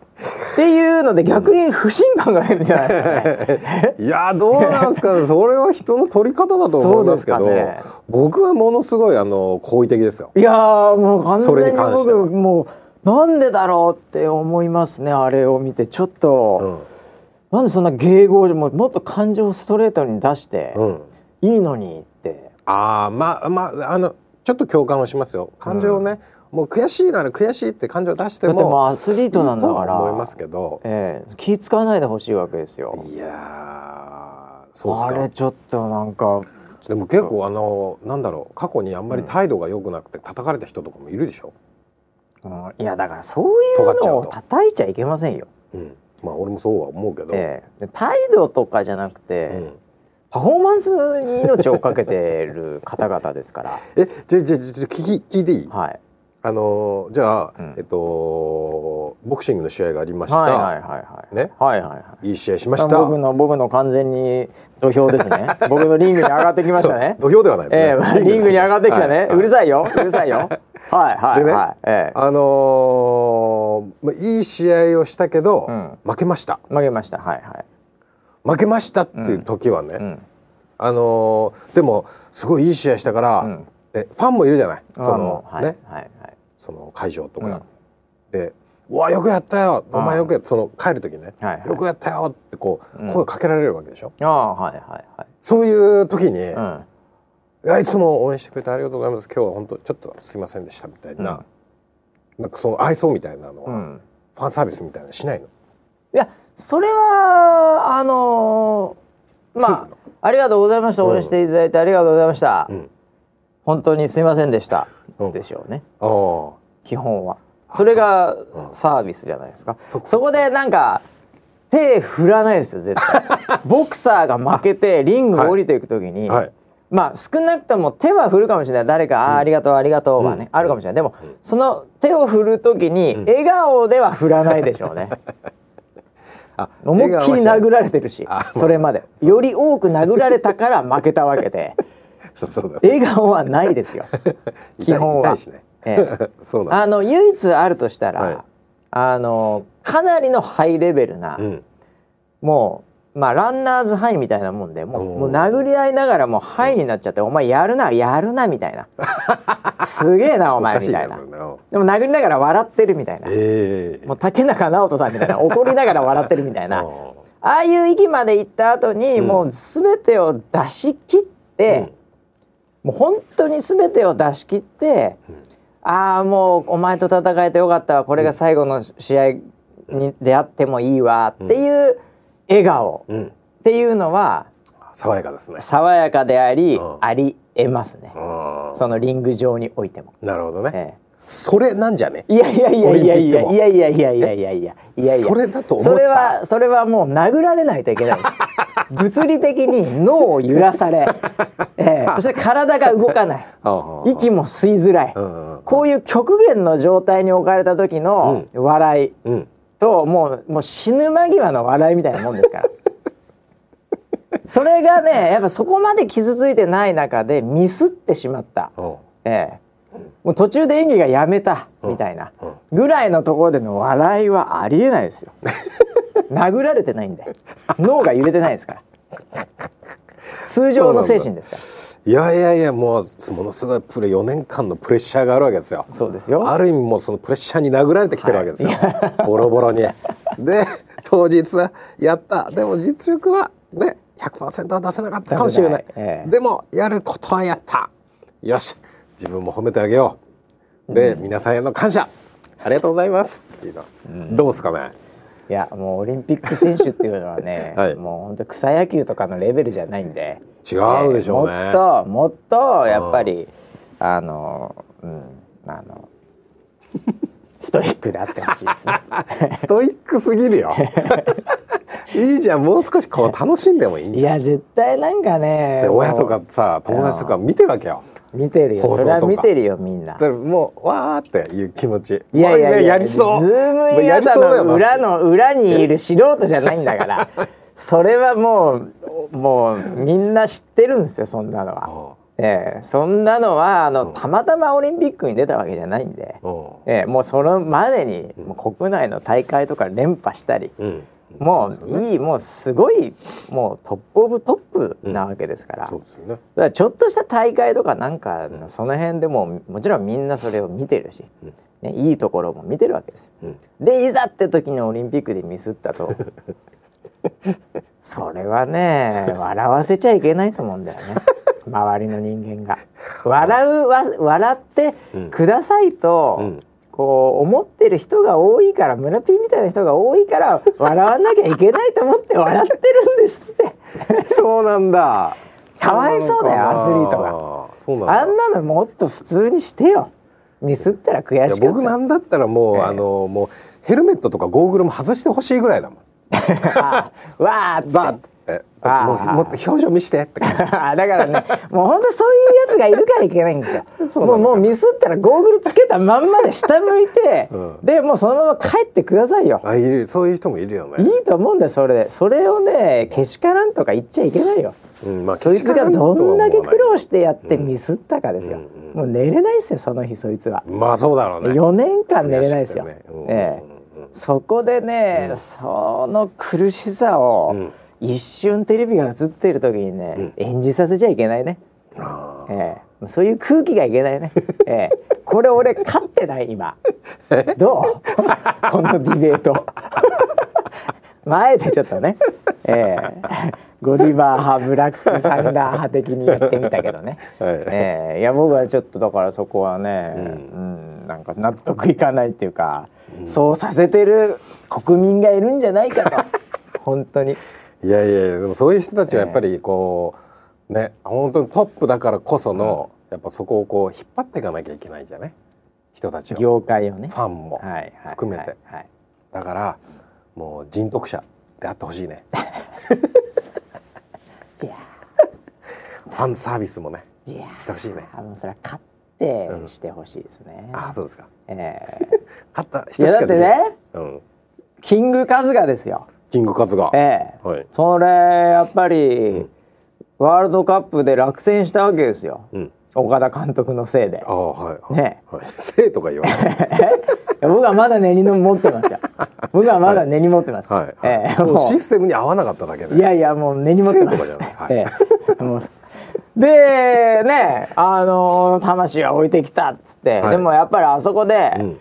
っていうので逆に不信感が出るんじゃないですかね。いやどうなんですかね。それは人の取り方だと思いますけどね。僕はものすごいあの好意的ですよ。いやーもう完全に僕もうなんでだろうって思いますねあれを見て。ちょっと、なんでそんな迎合ももっと感情をストレートに出してうん、うん、いいのにって。ああまあまああのちょっと共感はしますよ。感情をね、もう悔しいなら悔しいって感情を出してもだってもうアスリートなんだからは思いますけど。ええ気使わないでほしいわけですよ。いやーそうですあれかちょっとなんかでも結構あのなんだろう過去にあんまり態度が良くなくて叩かれた人とかもいるでしょ、うん。いやだからそういうのを叩いちゃいけませんよ。うん、まあ俺もそうは思うけど、ええで態度とかじゃなくて、うんパフォーマンスに命をかけてる方々ですから。えじゃあじゃあじゃあ聞き聞いていい？はい。あのじゃあ、うんえっとボクシングの試合がありました、はいはいはいはい。ね？はいはいはい。いい試合しました僕の僕の完全に土俵ですね。僕のリングに上がってきましたね。土俵ではないですね、ええリングに上がってきたね。うるいさいよ。うるさいよ。はいはいでねはい。ええ。あのーまあいい試合をしたけど、うん。負けました。負けました。はいはい。負けましたっていう時はね、うん。あのーでもすごいいい試合したから、うん。えファンもいるじゃない？そあのもうはいね？はいはい。その会場とか、うん。で「うわよくやったよ！おあ前よくやった」その帰る時ね。はいはい。よくやったよ」ってこう、うん。声かけられるわけでしょ？ああはいはいはい。そういう時に、いうん。やいつも応援してくれてありがとうございます。今日は本当ちょっとすいませんでしたみたいな、なんかその愛想みたいなのは、うん。ファンサービスみたいなのしないの？いやそれはあのーまあありがとうございました。応援していただいてありがとうございました、うん。本当にすいませんでした、うん。でしょうね。基本は。それがサービスじゃないですか。そこでなんか手振らないですよ絶対。ボクサーが負けてリングを降りていく時に、はいまあ少なくとも手は振るかもしれない。誰か「あーありがとうありがとう」はね、うん。あるかもしれない。でも、うん。その手を振る時にうん。笑顔では振らないでしょうね。あ思いっきり殴られてるしあそれまで。より多く殴られたから負けたわけで。笑顔はないですよ。基本は。ええ。そうなんだ。あの唯一あるとしたら、はい。あのかなりのハイレベルな、うん。もうまあランナーズハイみたいなもんでもうもう殴り合いながらもうハイになっちゃって「お前やるなやるな」みたいな「すげえなお前」みたいな。でも殴りながら笑ってるみたいな。ええ。もう竹中直人さんみたいな。怒りながら笑ってるみたいな。あああいう域まで行った後に、うん。もう全てを出し切って、もう本当に全てを出し切って、ああもうお前と戦えてよかったわこれが最後の試合に出会ってもいいわっていううんうん。っていうのは爽やかですね。爽やかであり、うん。ありえますね、あそのリング上においても。なるほどね。えそれなんじゃね？えいやいやいやいや。いやいやいやいやいやいやいやいや。それだとそれはそれはもう殴られないといけないです。物理的に脳を揺らされ、ええ。そして体が動かない。息も吸いづらい、うんうんこういう極限の状態に置かれた時の笑い。うんともうもう死ぬ間際の笑いみたいなもんですから。それがねやっぱそこまで傷ついてない中でミスってしまった。う。んええ。もう途中で演技がやめたみたいな。うん。ぐらいのところでの笑いはありえないですよ。殴られてないんで。脳が揺れてないですから。通常の精神ですからいやいやいやもうものすごいプレ4年間のプレッシャーがあるわけですよ。そうですよ。ある意味もうそのプレッシャーに殴られてきてるわけですよ、ボロボロに。で当日やった。でも実力はね100%は出せなかったかもしれない。ええ。でもやることはやった。よし自分も褒めてあげよう。で、皆さんへの感謝。ありがとうございます。っていうの、どうですかね？いやもうオリンピック選手っていうのはね、はい。もう本当草野球とかのレベルじゃないんで違うでしょうね、えーもっともっとやっぱりあのうんあのストイックであってほしいですね。ストイックすぎるよ。いいじゃんもう少しこう楽しんでもいいんいじゃん。や絶対なんかねで親とかさ友達とか見てるわけよ。見てるよ。それは見てるよみんな。だ。からもうわーっていう気持ち。いやいやいややりそう。ズームインやり朝そうだよの裏の裏にいる素人じゃないんだから それはもうもうみんな知ってるんですよそんなのは。マええそんなのはあの、う。んたまたまオリンピックに出たわけじゃないんで、う。んええもうそれまでにもう国内の大会とか連覇したり、うん。もそうね。ういいもうすごいもうトップオブトップなわけですから,、そうですよね。だからちょっとした大会とかなんかのその辺でももちろんみんなそれを見てるし、うん。ね、いいところも見てるわけですよ。うん。でいざって時にオリンピックでミスったと それはね笑わせちゃいけないと思うんだよね。周りの人間が。笑うわ笑ってくださいと、うん。こう思ってる人が多いから村ピーみたいな人が多いから笑わなきゃいけないと思って笑ってるんですって。そうなんだ。かわいそうだよアスリートが。がそうなんだ。あんなのもっと普通にしてよ。ミスったら悔しかった。僕なんだったらもう、ええ。あのもうヘルメットとかゴーグルも外してほしいぐらいだもん。あ わーっつって。もうもっと表情見してって感じ。あ だからねもう本当そういうやつがいるからいけないんですよ。もうもうミスったらゴーグルつけたまんまで下向いて、うん。でもうそのまま帰ってくださいよ。あいるそういう人もいるよねいいと思うんだよそれで。それをねけしからんとか言っちゃいけないよ。うんまあそいつがどんだけ苦労してやってうんミスったかですよ。うん。うんもう寝れないですよその日そいつは。まあそうだろうね。4年間寝れないですよ。ね。うん。ええそこでね、うんその苦しさをうん一瞬テレビが映っている時にね、うん演じさせちゃいけないね。ええ、そういう空気がいけないね。ええ、これ俺勝ってない今。どう？このディベート。前でちょっとね、ええ、ゴディバー派ブラックサンダー派的にやってみたけどね。はいええ、いや僕はちょっとだからそこはね、ううん、なんか納得いかないっていうか、そうさせてる国民がいるんじゃないかと。本当に。いやいやでもそういう人たちはやっぱりこう、ね本当にトップだからこその、やっぱそこをこう引っ張っていかなきゃいけないんじゃね人たちを。業界をね。ファンも含めて、はい。はい。だからもう人徳者であってほしいね。ファンサービスもねしてほしいね。あのそれは勝ってしてほしいですね。ああそうですか。え勝ったえいやだって人しかできない、ねうん、キングカズガですよ。キングカズが、ええ。はい、それやっぱり、ん。ワールドカップで落選したわけですよ。うん、岡田監督のせいで。あ。あはいはい、ね。はい、生とか言わない。僕はまだ根に持ってますよ。僕はまだ根に持ってます。はい、はい。ええそのもうシステムに合わなかっただけで。いやいやもう根に持ってます。はい。ええ。もうでねあの魂は置いてきたっつって、はい。でもやっぱりあそこで、うん。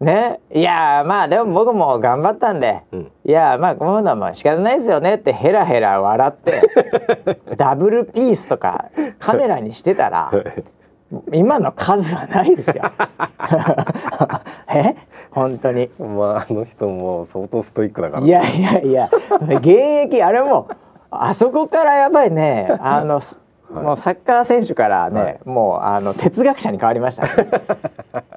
ねいやまあでも僕も頑張ったんで、うん。いやまあこのはまあ仕方ないですよねってヘラヘラ笑って ダブルピースとかカメラにしてたら今の数はないですよ。え？本当に。まああの人も相当ストイックだから。いやいやいや。現役あれもあそこからやっぱりね。あの、すはい。もうサッカー選手からね、はい。もうあの哲学者に変わりましたね。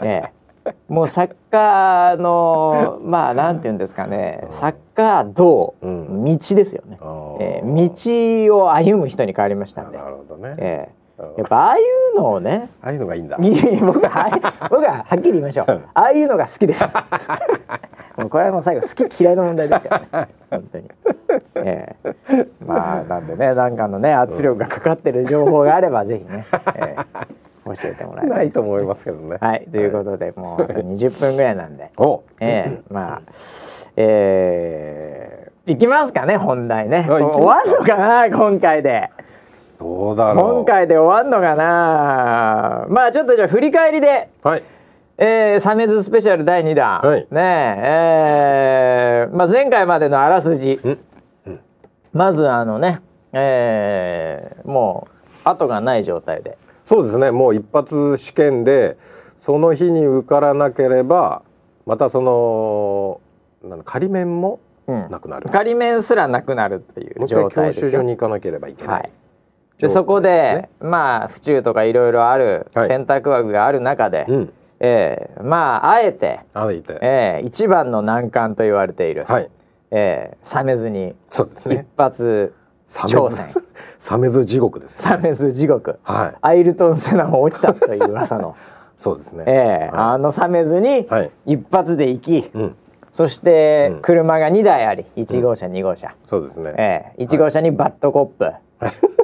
え え。もうサッカーのまあなんていうんですかね。サッカー道、うん。道ですよね、ええ道を歩む人に変わりましたんで。な、るほどね、ええ。うん。やっぱああいうのをねああいうのがいいんだ。僕ははい僕ははっきり言いましょう。ああいうのが好きです。これはもう最後好き嫌いの問題ですからね。本当に。ええ。まあなんでねなんかのね圧力がかかってる情報があればぜひね、ええ教教えてもらえないと思いますけどね。はい。ということで、もうあと20分ぐらいなんで。お、ええまあえー、いきますかね本題ね。終わるのかな今回で。どうだろう。今回で終わるのかな。まあちょっとじゃあ振り返りで。はい。えー、サメズスペシャル第2弾、はい。ねええーまあ、前回までのあらすじ。ん。まずあのね、えー、もう後がない状態で。そうですね。もう一発試験でその日に受からなければまたそのなんだ仮面もうん。なくなる。仮面すらなくなるっていう状態ですよ。習所に行かなければいけない。はい、でそこでまあ府中とかいろいろあるはい。選択枠がある中で、うん。えーまああえて、あいて。えー一番の難関と言われている、はい。えー、サメズに一そうですね。発挑戦サメズ地獄です、ね。サメズ地獄はい。アイルトン・セナも落ちたという噂の、そうですね。えーはあのサメズにはい一発で行き、うん。そしてうん車が2台あり1号車、2号車、そうですね。えー、1号車にバットコップ、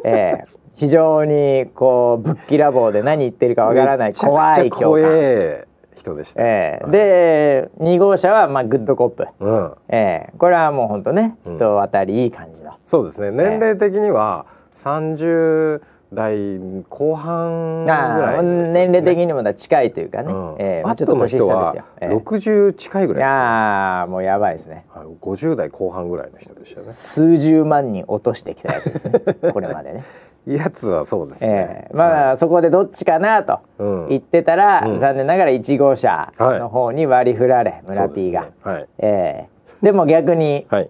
えー非常にこうぶっきらぼうで何言ってるかわからない怖い教官、え人でした。えーはい、で2号車はまあグッドコップ、うん。えーこれはもうほんとねうん。人当たりいい感じの、そうですね。年齢的には三十代後半ぐらいね、年齢的にもだ近いというかね、うん。えーバットの人はちょっと年下ですよ。六十近いぐらいですね。やーもうやばいですね。はい五十代後半ぐらいの人でしたね。数十万人落としてきたやつですね。これまでね、やつはそうですね。えーまあそこでどっちかなとうん。言ってたら、うん。残念ながら1号車の方に割り振られ、村 P が、ね。はい。えーでも逆にはい。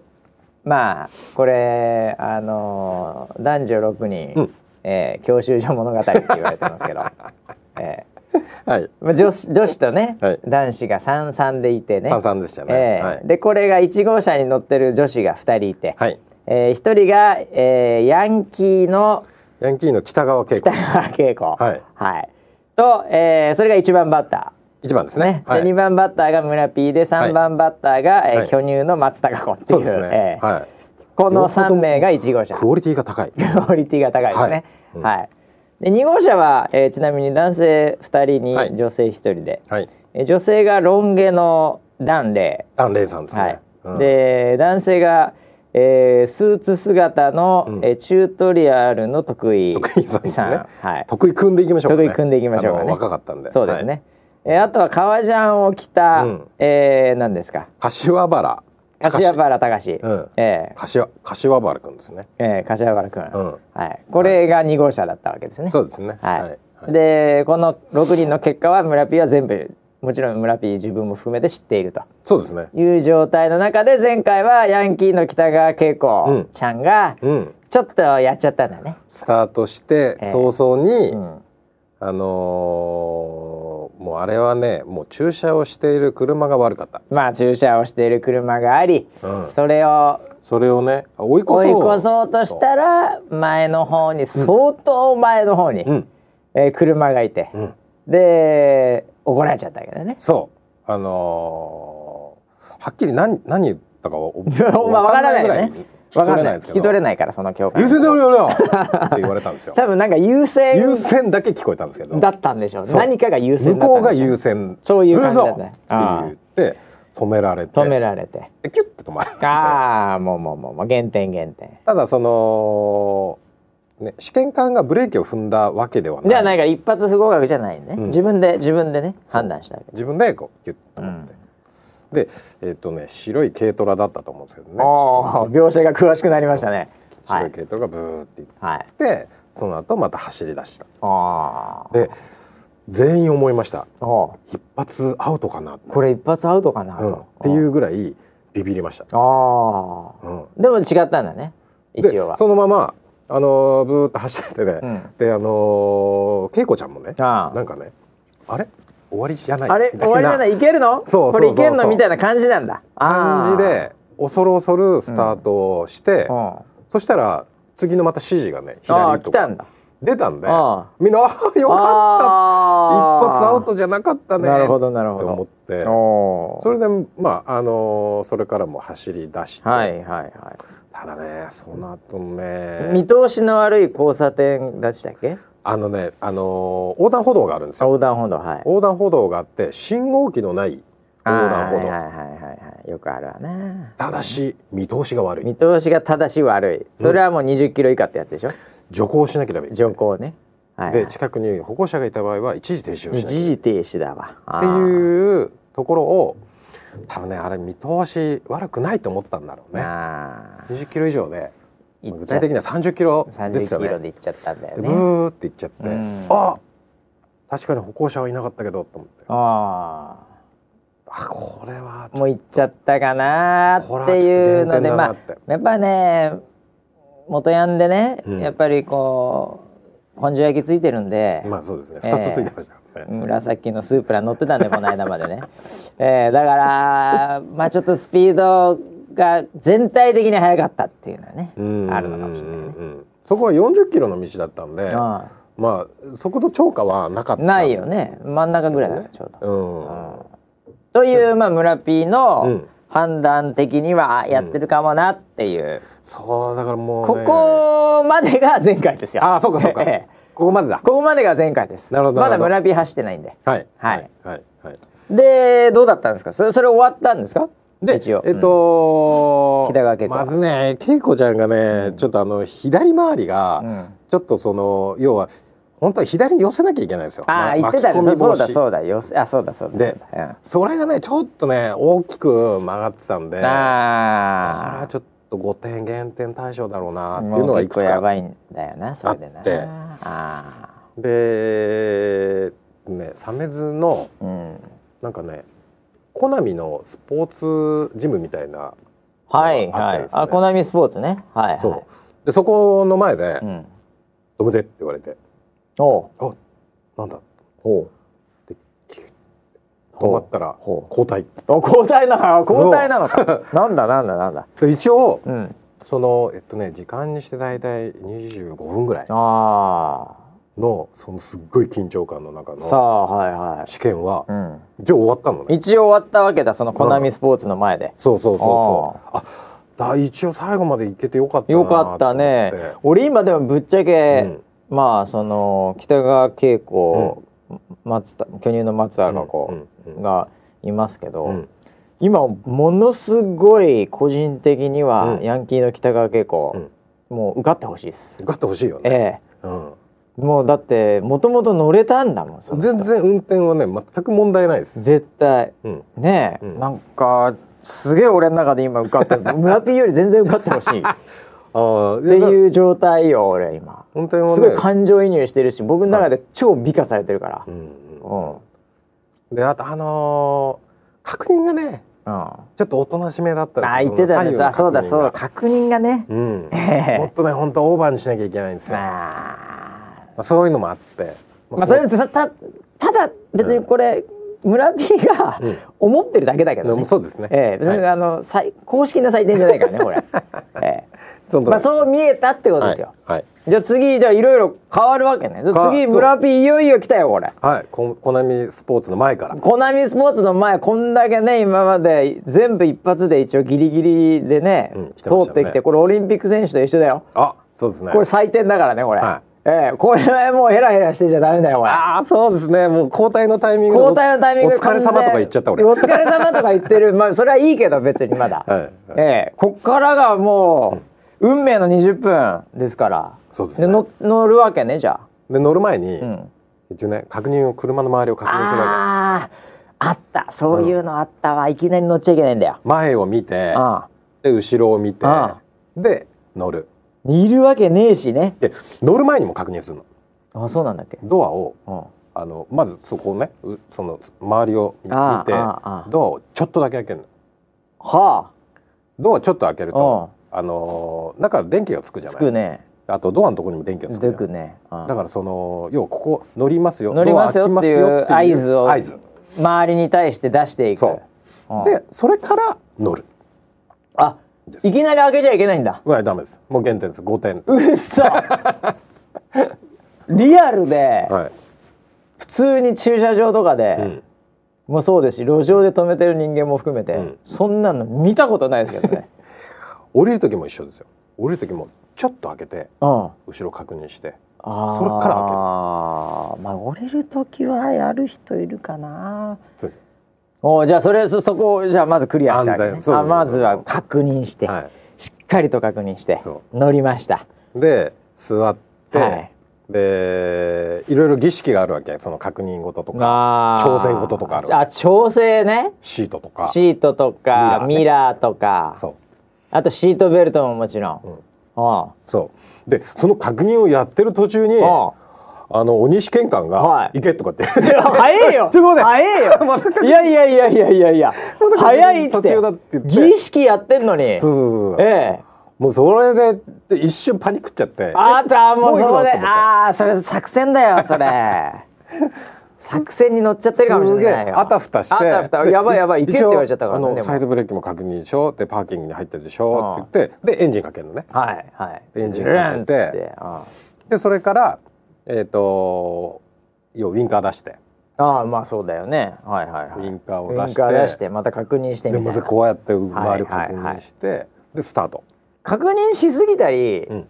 まあこれあのー男女6人、うんえー教習所物語って言われてますけど、えはい。ーまあ、女子女子とね、はい男子が三三でいてね三三でしたね。えーはい。でこれが1号車に乗ってる女子が2人いて、はい。えー、1人が、えーヤンキーのヤンキーの北川景子北。川景子、はいはい、と、えーそれが1番バッタ一番ですー、ねね。はい。で2番バッターが村 P で3番バッターが、えーはい巨乳の松たか子っていうそうですね。えーはい。この3名が1号車クオリティが高い。クオリティが高いですね。うんはい。で2号車は、えーちなみに男性2人はいに女性1人で、はい。えー女性がロン毛のダンレアンレイさんですイ、はねい。うんで男性が、えースーツ姿の、うんえーチュートリアルの得意得意さんねはい。得意組んでいきましょうかね。得意組んでいきましょうかね若かったんで。そうですね。はい。えーあとは革ジャンを着た、うんえー何ですか？柏原。柏原隆、うん。えー柏柏原くんですね。えー柏原君、うん。はい、これが2号車だったわけですね。そうですね。はい。はい。でこの6人の結果は村 P は全部もちろん村 P 自分も含めて知っていると。そうですね。いう状態の中で前回はヤンキーの北川景うん子ちゃんがうん。ちょっとやっちゃったんだね。スタートしてええ。早々に、うんあのーもうあれはねもう駐車をしている車が悪かった、まあ駐車をしている車があり、うん、それをそれをね追い越そう。追い越そうとしたら前の方に相当前の方に、うん。えー車がいて、うん。で怒られちゃったけどね。そう。あのーはっきり何何言ったかは まあわからないよね。聞き取れない。んですけど聞き取れないからその教科優先だよよって言われたんですよ。多分なんか優先。優先だけ聞こえたんですけど。だったんでしょう何かが優先向こうが優先。そういう感じだった。って言って止められて。止められて。でキュッて止まれてああもうもうもうもう減点減点。ただその、ね、試験官がブレーキを踏んだわけではない。じゃないから一発不合格じゃないね、うん自分で自分でね判断した自分でこうキュッと止まって、でえっ、とね白い軽トラだったと思うんですけどね。描写が詳しくなりましたね。は白いい軽トラがブーっていっはい。てその後また走り出した。ああで全員思いました。お一発アウトかな。これ一発アウトかなと、うん、っていうぐらいビビりました、ああうん、でも違ったんだね。一で応は。そのままあのーブーッと走っててね、うん。であのー恵子ちゃんもねあなんかねあれ？終わりじゃない。あれ終わりじゃない？いけるの？そうそうそうそう。これいけるのみたいな感じなんだ。感じで恐る恐るスタートをして、うん。そしたら次のまた指示がね左とか来たんだ。出たんであみんな「あーよかった。一発アウトじゃなかったね」なるほどなるほって思っどてそれでまああのーそれからも走り出して、はいはいはい。ただねその後ね。見通しの悪い交差点でしたっけ？あのねあのー横断歩道があるんですよ。横断歩道はい。横断歩道があって信号機のない横断歩道、はいはいはいはいはい。よくあるわねただし見通しが悪い。見通しが正しい悪い。それはもう20キロ以下ってやつでしょ、徐行しなければいけない。徐行ね。はい、はい、で近くに歩行者がいた場合は一時停止をしな一時停止だわっていうところを多分ねあれ見通し悪くない。と思ったんだろうねあー。20キロ以上で具体的には30キロ30ですよね。キロで行っちゃったんだよでブねーって行っちゃって、うん。あ確かに歩行者はいなかったけどと思って。ああ。これはもう行っちゃったかなっていうのでまあやっぱね元ヤンでね、うん。やっぱりこう根性焼きついてるんで、とまあそうですね。ええ2つついてました紫のスープラ乗ってたんでこの間までね、えーだからまあちょっとスピードが全体的に速かったっていうのはねうん。あるのかもしれないね。うん。うんそこは40キロの道だったんであまあ速度超過はなかった。あないよね。真ん中ぐらいだねちょうど。うん、というまあ村 P うのん。判断的にはやってるかもなっていう、そうだからもう、こね、こまでが前回ですよ。ああそうかそうか。ええ。ここまでだ。ここまでが前回です。なるほどなるほど。まだ村 P 走ってないんで。はい。はい。はい。はい。でどうだったんですか？それそれ終わったんですか？でえっと、北川景子まずね恵子ちゃんがね、ちょっとあの左回りが、うん。ちょっとその要は本当は左に寄せなきゃいけないんですよ。ああま言ってたね。そうだそうだ。よせあそうだそうだでそうん。それがねちょっとね大きく曲がってたんであはちょっと5点減点対象だろうなあっていうのがいくつもう結構やかばいんだよなそれでな。あって。あでねサメズのあうん。なんかねコナミのスポーツジムみたいなはいはい。あコナミスポーツね。はいはい。そう。でそこの前でうん「止めて」って言われて。おう「あなんだ?」ほう。止まったら交代。お交代なの？交代なのか？なんだなんだなんだ。で一応うん。そのえっとね時間にして大体25分ぐらい。あのそのすっごい緊張感の中あさのあはいは試験はいうん。一応終わったのね。一応終わったわけだそのコナミスポーツの前で。そうそうそうそう。あだ一応最後まで行けてよかったなよかったね。俺今でもぶっちゃけ、うん。まあその北川景子、松田巨乳の松田が子うんうんがいますけど、うん。今ものすごい個人的には、うん。ヤンキーの北川景子、もう受かってほしいです。受かってほしいよね、えうん。えもうだってもともと乗れたんだもん全然運転はね全く問題ないです、絶対。うん、ねえ、うん。なんかすげえ俺の中で今受かってる。村ピーより全然受かってほしい。っああていう状態よ俺今。運転はね。すごい感情移入してるし僕の中で超美化されてるから。う。んうんうん、であとあのー確認がねうん、あちょっっとおとなしめだったんですよ言ってたね。そうだそうだ左確認がね。うん、ええ。もっとね本当オーバーにしなきゃいけないんですよ、ままああ、そういうのもあって。まあそれたたただ別にこれ、村 P がうん。思ってるだけだけでど、ね。もそうですね、ええ。別に、はい。あの最公式な採点じゃないからねこれ、ええ。まあそう見えたってことですよ、はい、はい。じゃあ次じゃあいろいろ変わるわけね。次村 P いよいよ来たよこれ。はい、ココナミスポーツの前から。コナミスポーツの前こんだけね今まで全部一発で一応ギリギリでね,、うん。ね。通ってきてこれオリンピック選手と一緒だよ。あそうですね。これ採点だからねこれ、はええこれはもうヘラヘラしてちゃダメだよああそうですね。もう交代のタイミングで交代のタイミングお疲れ様とか言っちゃった俺。お疲れ様とか言ってる。まあそれはいいけど別にまだ、はい。はいええこっからがもう、運命の20分ですから。そうですね。乗乗るわけねじゃで乗る前に、あ、うん、一応ね確認を車の周りを確認するわあああった。そういうのあったわ、いきなり乗っちゃいけないんだよ。け前を見てああで後ろを見てあで乗るいるわけねえしね。で乗る前にも確認するの。あそうなんだっけ、ドアをうん、あのまずそこをねうその周りを見ああてああドアをちょっとだけ開けるの。はドアちょっと開けるあとあのー中電気がつくじゃない。つくね。あとドアのところにも電気がつくじゃね、うん。だからその要はここ乗りますよ。乗りますよっていう合図を合図。周りに対して出していく。でそれから乗る。あです。いきなり開けちゃいけないんだ。はいダメです。もう減点です。5点。うっそリアルではい、普通に駐車場とかで、うん、もそうですし路上で止めてる人間も含めて、うん。そんなの見たことないですけどね。降りる時も一緒ですよ。降りる時もちょっと開けてうん、後ろ確認してあそれから開けます。まあ折れる時はやる人いるかな。そうおじゃあそれそそこをじゃあまずクリアしてあげる、ね。安全、そうそうそうあまずは確認して、はしっかりと確認してそ乗りました。い、で座って、はい。でいろいろ儀式があるわけ。その確認事とか調整事とかあるあ調整ね。シートとか。シートとかミミラー,、とか。そう。あとシートベルトももちろん、うん。あそう。でその確認をやってる途中にああの鬼試験官がはい「行け」とかって。早いよ。ちょっと待って。早いよ。いやいやいやいやいやいや。早いって。途中だって儀式やってんのに。そうそうそうええ。もうそれでで一瞬パニックっちゃって。あったもうそこでああそれ作戦だよそれ。作戦に乗っちゃってるかもしれないよ。あたふたして。あたふた。でやばいやばい。行けって言われちゃったからねサイドブレーキも確認でしょでパーキングに入ってるでしょって言ってでエンジンかけるのね。はいはい。エンジンかけて。でそれからえっ、と要はウインカー出して。あああまあそうだよね。はいはいはい。ウインカーを出して。ウインカー出してまた確認してみでたいな。またこうやって周りをはい確はいはい。認して、でスタート。確認しすぎたりうん。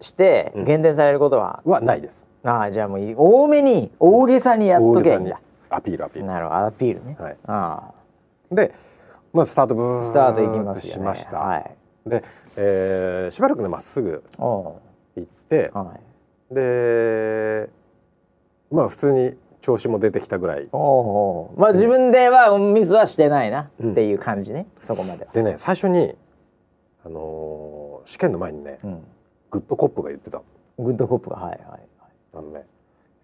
してうん。減点されることは、はないです。ああじゃあもうい多めに大げさにやっとけばいいんだアピールアピール。なるほど。アピールね、はい。あでまずスタートブーンあスタートいきますよね。しました、はい。で、えーしばらくねまっすぐお行ってうはいでまあ普通に調子も出てきたぐらい。まあ自分ではミスはしてないなうん。っていう感じね、そこまで。は、でね最初に、あのー試験の前にねうん、 good cop が言ってた。 good cop が。はいはいはい。あのね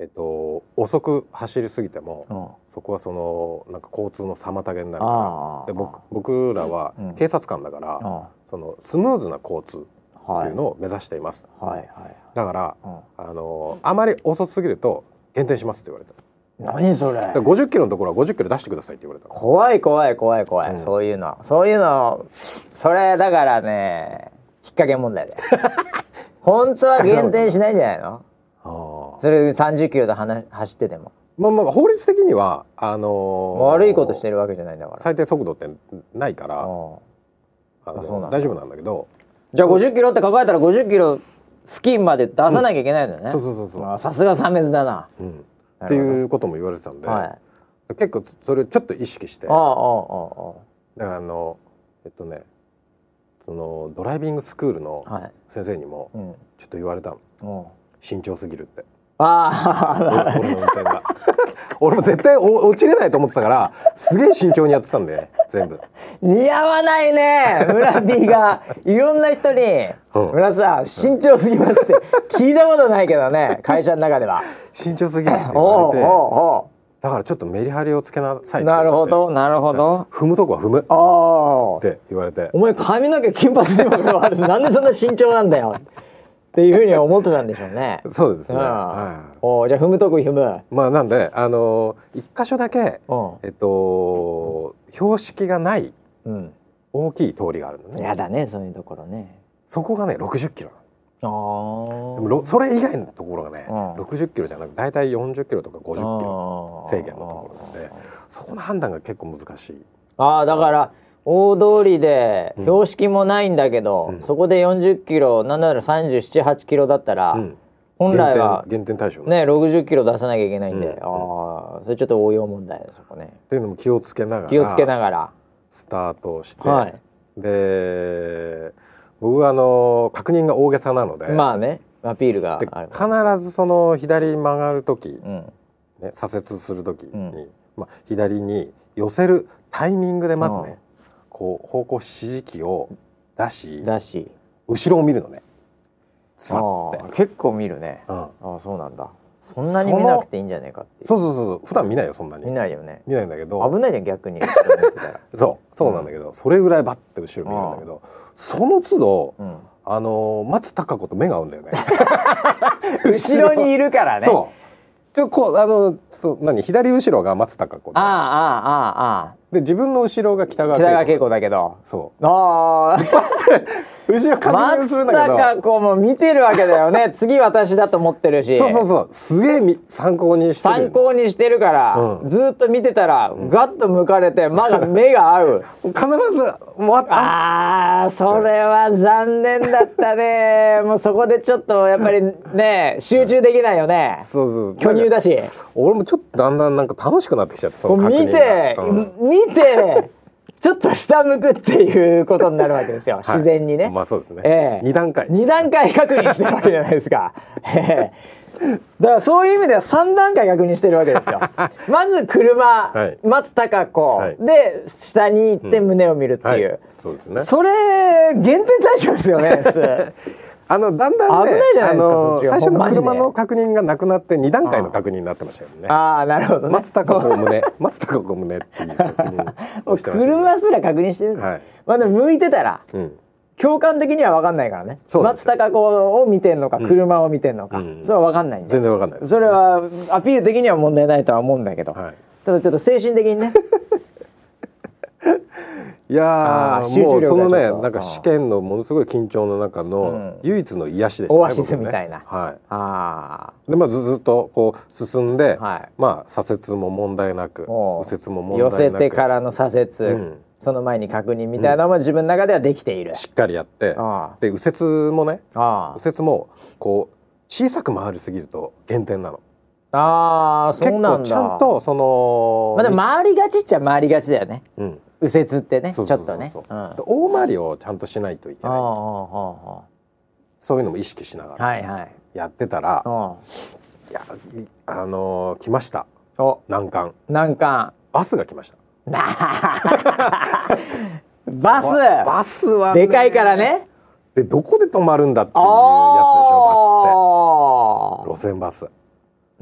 えっと遅く走りすぎても、うん。そこはそのなんか交通の妨げになるから。で僕僕らはうん。警察官だから、あそのスムーズな交通っていうのを目指しています、はいはいだからうん。あのあまり遅すぎると減点しますって言われた何それ。で50キロのところは50キロ出してくださいって言われた怖い怖い怖い怖い、うん。そういうの。そういうのそれだからね引っ掛け問題で 本当は減点しないんじゃないの？それ30キロで走ってても。まあまあ法律的にはあのー悪いことしてるわけじゃないんだから。最低速度ってないからうん。あのあそうなんだ。大丈夫なんだけどじゃあ50キロって抱えたら50キロ付近まで出さなきゃいけないのね、そうそうそうそう。あさすがサメズだな。うん、っていうことも言われてたんで、はい。結構それをちょっと意識して。あああああだからあのえっとねそのドライビングスクールの先生にもうん。ちょっと言われたの。う。ん慎重すぎるって。ああ俺俺の運転が。俺も絶対お落ちれないと思ってたからすげえ慎重にやってたんで全部。似合わないね。村 B が。いろんな人に「うん。村さん慎重すぎます」って。聞いたことないけどね会社の中では。慎重すぎるって言われて。だからちょっとメリハリをつけなさいなるほどなるほど。踏むとこは踏む。っあ。あて言われて。お前髪の毛金髪にもかかわらずなんでそんな慎重なんだよっていうふうに思ってたんでしょうね。そうですね、うんはいおうじゃあ踏むとこ踏む。まあなんであの一箇所だけうんえっと標識がないうん。大きい通りがあるのねやだねそういうところね。そこがね60キロああ。でもろそれ以外のところがね、うん60キロじゃなく大体40キロとか50キロ制限のところなんでそこの判断が結構難しいああだから大通りでうん標識もないんだけど、うん。そこで40キロなんなら378キロだったら、うん。本来は減点対象ね60キロ出さなきゃいけないんで、うん。ああそれちょっと応用問題だそこね。っていうのも気をつけながら気をつけながら。スタートして、はい。で僕はあの確認が大げさなので,、まあねアピールが必ずその左曲がる時、うん。ね、左折する時に、うん。まあ、左に寄せるタイミングでまずね、うんこう方向指示器を出しだし。後ろを見るのね。座って。あ、ー結構見るね。うん、ああそうなんだ。そんなに見なくていいんじゃないかってそうそうそうそう。普段見ないよそんなに。見ないよね。見ないんだけど。危ないじゃん逆に。そうそうなんだけど、それぐらいバッて後ろ見るんだけど、その都度うん。あのー松たか子と目が合うんだよね。後ろにいるからね。そうちょこうあのそう何左後ろが松たか子で。ああああああで自分の後ろが北川北川景景子子だけど。そああ 後ろ確認するんだけど。松たか子も見てるわけだよね。次私だと思ってるし。そうそうそう。すげえみ参考にしてる。参考にしてるから、うん。ずっと見てたら、ガッと向かれてまだ目が合う。必ずもうああそれは残念だったね。もうそこでちょっとやっぱりね集中できないよね。そうそう巨乳だし。俺もちょっとだんだんなんか楽しくなってきちゃってその見て、が。うん。見てちょっと下向くっていうことになるわけですよ、はい。自然にね。まあそうですね、ええ。二段階。二段階確認してるわけじゃないですか。ええ。だからそういう意味では三段階確認してるわけですよ。まず車、はい。松たか子、はい。で下に行って胸を見るっていう。はい。そうですね。それ減点対象ですよね。あのだんだんねあの最初の車の確認がなくなって二段階の確認になってましたよね。ああなるほどね。松たか子胸。松たか子胸っていう確認をしてましたよね車すら確認してる。はい。まあでも向いてたらうん。共感的には分かんないからね。松たか子を見てんのか、車を見てんのか、うん。それは分かんないんで全然わかんないそれはアピール的には問題ないとは思うんだけど、はい。ただちょっと精神的にね いやもうそのねなんか試験のものすごい緊張の中うのん。唯一の癒しでしたねオアシスみたいな。はあいでまあずずっとこう進んで、はい。まあ左折も問題なく右折もあ寄問題なく。せてからの左折、うん。その前に確認みたいなのも自分の中ではできている、しっかりやってあで右折もねあ右折もこう小さく回りすぎると減点なの。ああそうなんだ。結構ちゃんとその、まあでも回りがちっちゃ回りがちだよね。うん右折ってねちょっとね。うん。大回りをちゃんとしないといけない。そういうのも意識しながあらはいはい。やってたら、あいやいあのー来ました。お。難関。難関。バスが来ました。バス。バスは、ね、でかいからね。でどこで止まるんだっていうやつでしあょバスって。路線バス、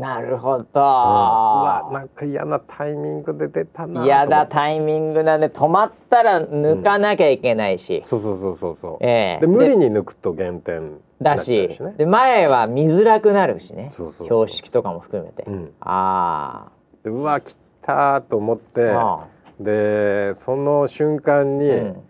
なるほど、うわなんか嫌なタイミングで出たな嫌だタイミングだね。止まったら抜かなきゃいけないし、そうそうそうそうそう、ええ。で無理に抜くと減点だし。で前は見づらくなるしね。そうそうそう標識とかも含めて、うん。あでうわ来たと思ってあでその瞬間に、うん。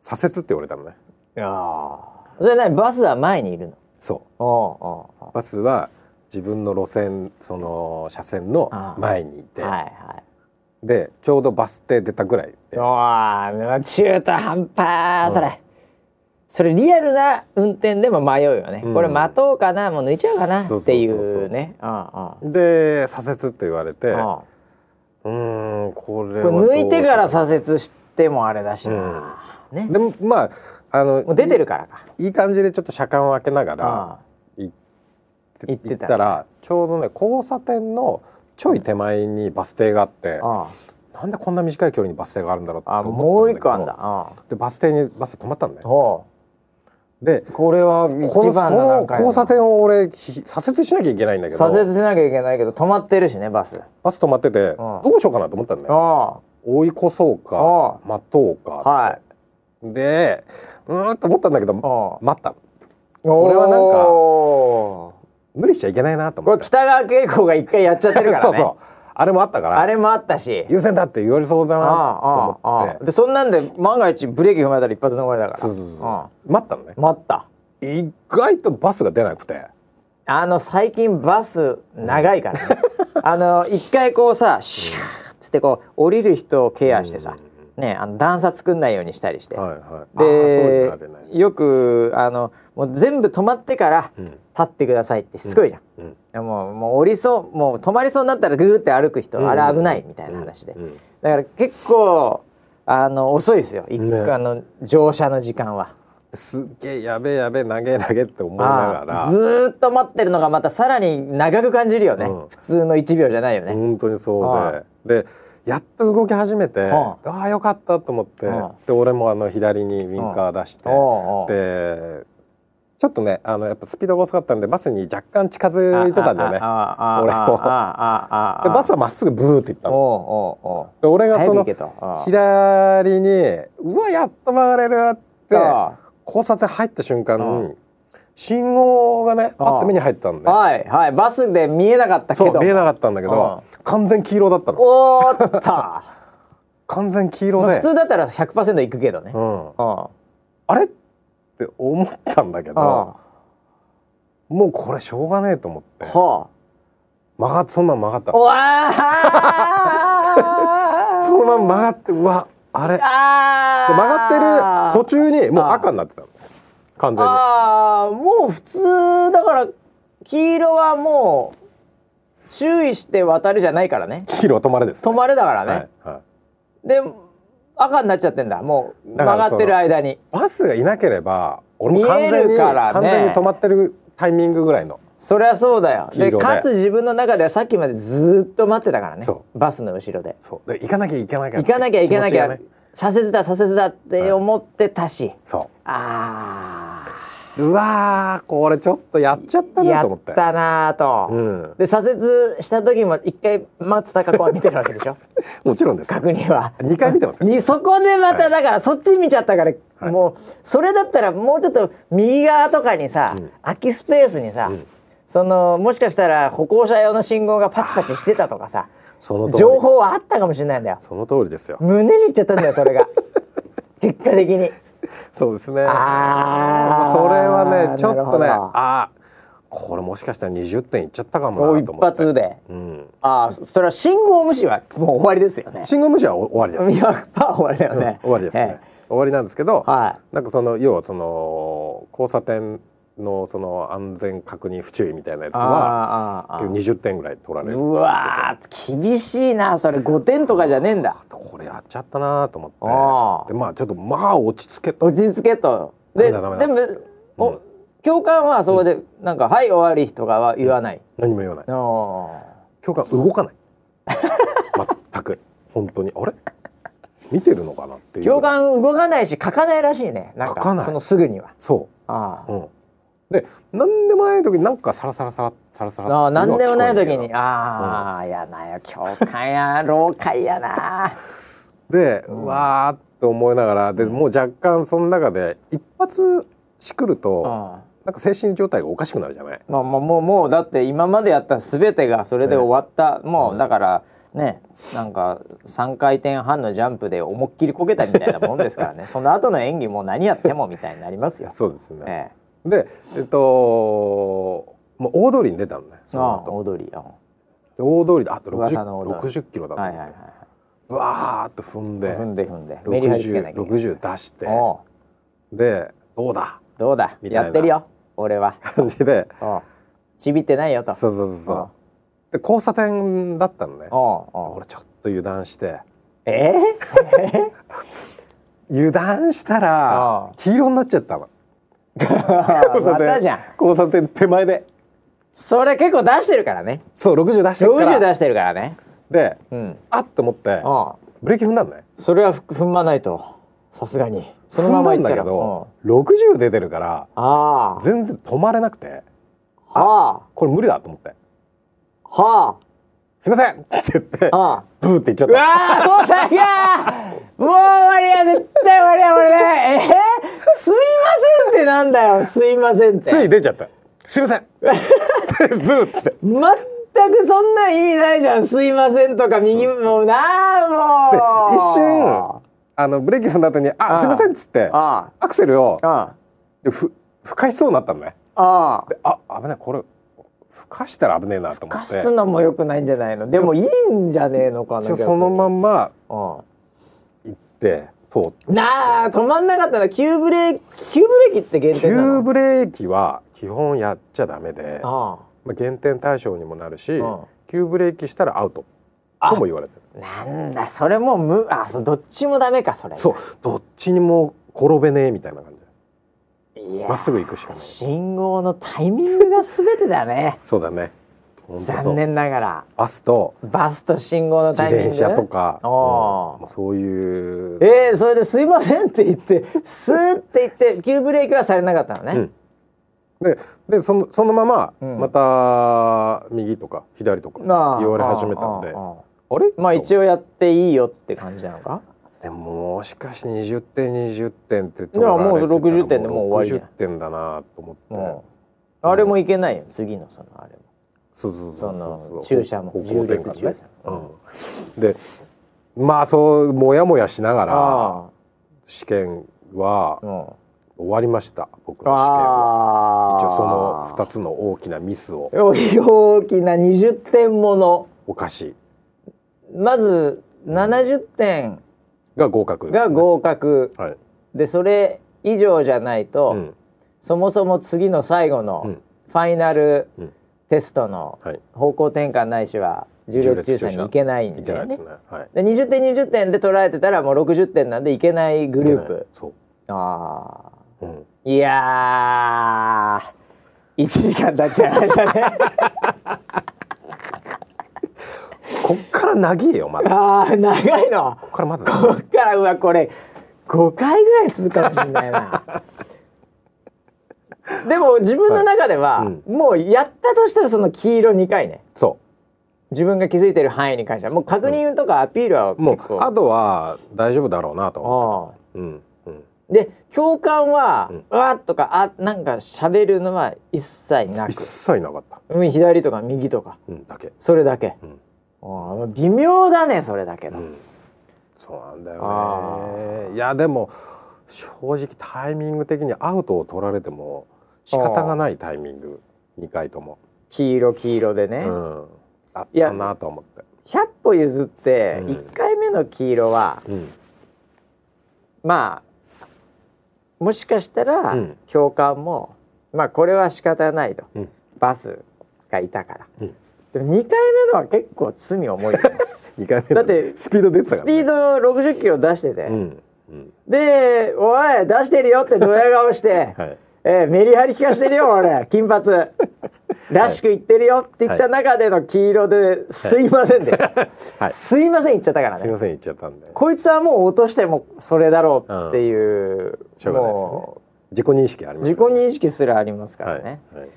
左折って言われたのね。いやーそれ何？バスは前にいるの？そう。バスは自分の路線その車線の前にいて、はいはい。でちょうどバス停出たぐらいで。うわー中途半端それ、それリアルな運転でも迷うよね、うん。これ待とうかなもう抜いちゃうかなっていそうね。ああで左折って言われて。ああ。うーんこれ抜いてからさ左折してもあれだしな、ね。でもまああの出てるからか。いいい感じでちょっと車間を開けながらってた行ったらちょうどね交差点のちょい手前にバス停があって、あなんでこんな短い距離にバス停があるんだろうって思もう一ったんだけど。個あんだ。あでバス停にバス止まったのね。でう。これは一このそ番の交差点を俺ひ左折しなきゃいけないんだけど。左折しなきゃいけないけど止まってるしねバス。バス止まっててどうしようかなと思ったんだよ。あ追い越そうかあ待とうかあはい。でうーんと思ったんだけど待ったこれはなんかか無理しちゃいけないなとこ思って。れ北川景子が一回やっちゃってるからね。そうそう。あれもあったから。あれもあったし。優先だって言われそうだなとあああ思ってあ。でそんなんで万が一ブレーキ踏まれたら一発の終わりだから。そうそうそう。あ待ったのね。あ待った。意外とバスが出なくて。あの最近バス長いからね。あの一回こうさシューッつってこう降りる人をケアしてさねあの段差作んないようにしたりして。はいはい。あーそういうあるね。よくあのもう全部止まってからうん。立ってくださいってしつこいじゃん、うん。いやもうもう降りそうもう止まりそうになったらグーって歩く人、うん。あれ危ないみたいな話で、うん。うん。だから結構あの遅いですよ。一ね。あの乗車の時間は。すっげえやべえやべえ投げ投げって思いながら。ずーっと待ってるのがまたさらに長く感じるよね、うん。普通の1秒じゃないよね。本当にそうあででやっと動き始めてあ。ああよかったと思って。あ。で俺もあの左にウインカー出して。でちょっとねあのやっぱスピードが遅かったんでバスに若干近づいてたんだよね。俺もでバスはまっすぐブーって行ったおので俺がその左にうわやっと曲がれるってあ交差点入った瞬間信号がねあパッと目に入ったんではいはいバスで見えなかったけどそう見えなかったんだけど完全黄色だったのおーっと完全黄色でまあ普通だったら100%行くけどね、うんうんあれって思ったんだけあどもうこれしょうがねえと思って。は曲がってそんなん曲がったあ。お わそのまま曲がってうわあれ。曲がってる途中にもう赤になってたの。完全に。あーもう普通だから黄色はもう注意して渡るじゃないからね。黄色は止まれです、ね、止まるだからね、はいはい。で赤になっちゃってんだ。もう曲がってる間に。バスがいなければ俺も完全に、ね。完全に止まってるタイミングぐらいの。そりゃそうだよ。でで。かつ自分の中ではさっきまでずっと待ってたからね。そバスの後ろで。そう。で行かなきゃ行かなきゃ行かなきゃ行かなきゃ、左折だ左折だって思ってたし、そあううわーこれちょっとやっちゃったなと思って。ったなあと、うん、で左折した時も一回松たか子は見てるわけでしょ？もちろんです。確認は。二回見てますよ。にそこでまただからそっち見ちゃったから、はい。もうそれだったらもうちょっと右側とかにさ、うん。空きスペースにさ、ん。そのもしかしたら歩行者用の信号がパチパチしてたとかさ情報はあったかもしれないんだよ。その通りですよ。胸にいっちゃったんだよそれが。結果的にそうですね。あーそれはねちょっとねあー。これもしかしたら20点いっちゃったかも一なと思って。発で。うん、ああそれは信号無視はもう終わりですよね。信号無視は終わりです、100%終わりだよね、終わりですね、え終わりなんですけど、えはなんかその要はその交差点のその安全確認不注意みたいなやついはああああ20点ぐらい取られるうわー厳しいなそれ。5点とかじゃねえんだ。これやっちゃったなと思って。ああでまあちょっとまあ落ち着けと。落ち着けと。ででもお、うん。教官はそこでなん。か「はい終わり」とかは言わない、何も言わない。お教官動かない。全く。本当に。あれ？見てるのかなっていう。ー教官動かないし書かないらしいね。なん書かない。かそのすぐには。そあう、うん、で何でもない時になんかサラサラサラサラサラあああ何でもない時に。あああ、やなよ。教官や老会やな。で、うわーって思いながらでもう若干その中で一発しくると、うん。なんか精神状態がおかしくなるじゃない？まあまあもうもうだって今までやった全てがそれで終わった、もうだからねなんか3回転半のジャンプで思いっきりこけたみたいなもんですからね。その後の演技もう何やってもみたいになりますよ。そうですね、えでえっともう大通りに出たのねえ、そのああ後踊りあで大通りであと噂の大通 60, 60キロだと思って、はいはいはうわーっと踏んいで踏んで踏んで。メリハリつけなきゃいけない。60出してでどうだ？どうだ？みたいな。やってるよ俺は。感じで。ちびってないよと。そうそうそうそうで交差点だったのね。俺ちょっと油断して。え油断したら黄色になっちゃったの。ー、またじゃん。交差点手前で。それ結構出してるからね。そう60出してるから。60出してるからね。でうん。あっと思ってああブレーキ踏んだのねそれはふ踏まないとさすがに。そのまま踏んだんだけど60出てるからうんああ。全然止まれなくて。はこれ無理だと思って。あ。は「すいません!」って言ってああ。あブーって言っちゃっうわーもうさがもう終わりや絶対終わりやこれね。えー、すいませんってなんだよ。すいませんって。たつい出ちゃった「すいません!」ブーって。全くそんな意味ないじゃん。すいませんとか右もうなあでもう。一瞬あのブレーキ踏んだ後に「ああすいません」っつってあアクセルをでふ吹かしそうになったのね。ああ危ないこれ吹かしたら危ねえなと思かって。すのもよくないんじゃないの？でもいいんじゃねえのかなそのまんまま行って通って。なあ止まんなかったら急ブレーキ急ブレーキって減点なの？急ブレーキは基本やっちゃダメであまあ、減点対象にもなるし、うん。急ブレーキしたらアウト。あ。とも言われてる。なんだそれもうむあそうどっちもダメかそれ。そうどっちにも転べねえみたいな感じまっすぐ行くしかない。信号のタイミングが全てだね。そうだね。残念ながら。バスと。バスと信号の自タイミング。転車とか、うん。そういう。えー、それで「すいません」って言ってスーって言って急ブレーキはされなかったのね、うん。ででそのそのままうん。また右とか左とかまあ言われ始めたんで、あああああれ？まあ一応やっていいよって感じなのかでももしかして20点20点っていやもう60点でもう終わりじゃん60点だなと思って、もうあれもいけないよ次のそのあれも。そうそうそうそう駐車も方向転換うん、でまあそうモヤモヤしながらあ試験はあうん。終わりました僕の試験は。あ一応その2つの大きなミスを。大きな20点もの。犯しまず70点が合格です、ね、が合格。はい、でそれ以上じゃないと、うん。そもそも次の最後のうん。ファイナルうん。テストのはい、方向転換ないしは重列抽選に行けないんだよね。です。ね。はい。で20点20点で捉えてたらもう60点なんでいけないグループ。そう、ああ。うん、いやー。1時間経っちゃいましたね。から長いよまだ。こああ長いの？っからまだ。こっからうわこれ5回ぐらい続くかもしれないな。でも自分の中では、はい。もうやったとしたらその黄色2回ね。そ自分が気づいてる範囲に関しては。もう確認とかアピールはうもう結構、あとは大丈夫だろうなと思あってうんうん。あで共感は、うん。うわっとかあなんか喋るのは一切な一く切なかった、うん左とか右とか。うん、だけ、それだけ、うん微妙だねそれだけど、うん、そうなんだあよね。いやでも正直タイミング的にアウトを取られても仕方がないタイミング2回とも、黄色黄色でね、うん、あったなと思って、100歩譲ってうん。1回目の黄色は、うん。まあもしかしたらうん。共感も、まあこれは仕方ないと、うん。バスがいたから、うんでも2回目のは結構罪重い。よね2回目だってスピード出てたスから、ね、ピード60キロ出してて、うんうん。で「おい出してるよ」ってドヤ顔して。はい「えーメリハリ効かしてるよ俺。金髪。らしく言ってるよ」って言った中での黄色で「すいません」で「はい。すいません」言っちゃったからね。すいません言っちゃったんで。こいつはもう落としてもそれだろうっていう、しょうがないですよね。も自己認識ありう自己ますよね。認識すらありますかはいらね、はい。はい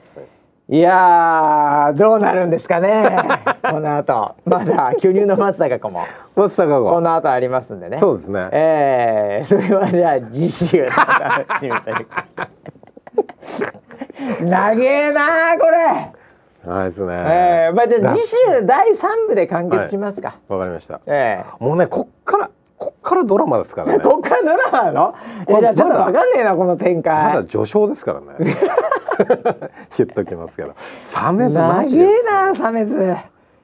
い、やーどうなるんですかね この後。まだ巨乳の松坂子も。松坂子。この後ありますんでね。そうですね。えー、それはじゃあ次週の楽しみというか長えなーこれ、はいですね。えー、まあじゃあ次週第3部で完結しますか、わかりました。えもうねこっからこっからドラマですからえね。こっからドラマ？なのいやじゃあちょっとわかんねえなこの展開。まだ序章ですからね 言っときますけど。サメズ長マジですえなサメズ。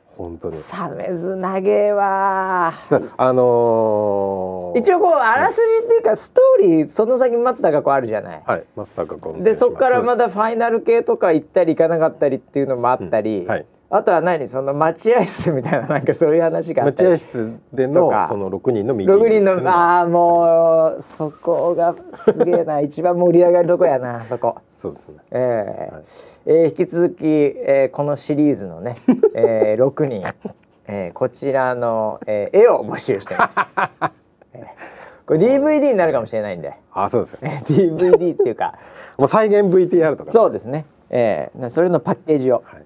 本当に。サメズ長えわだあのー、一応こうあらすじっていうかストーリーその先松たか子あるじゃない。はい松坂子でそこからまだだファイナル系とか行ったり行かなかったりっていうのもあったり、うんはいあとは何その待合室みたいななんかそういう話が待合室でのその6人のミーティング6人のああもうそこがすげえな。一番盛り上がるとこやなそこ。そうですね。えーはい。えー引き続き、えーこのシリーズのね、えー、6人、えーこちらの、えー絵を募集してます。えーこれ DVD になるかもしれないんで、あそうですよ。えー DVD っていうか。もう再現 VTR とかそうですね、えーなそれのパッケージを、はい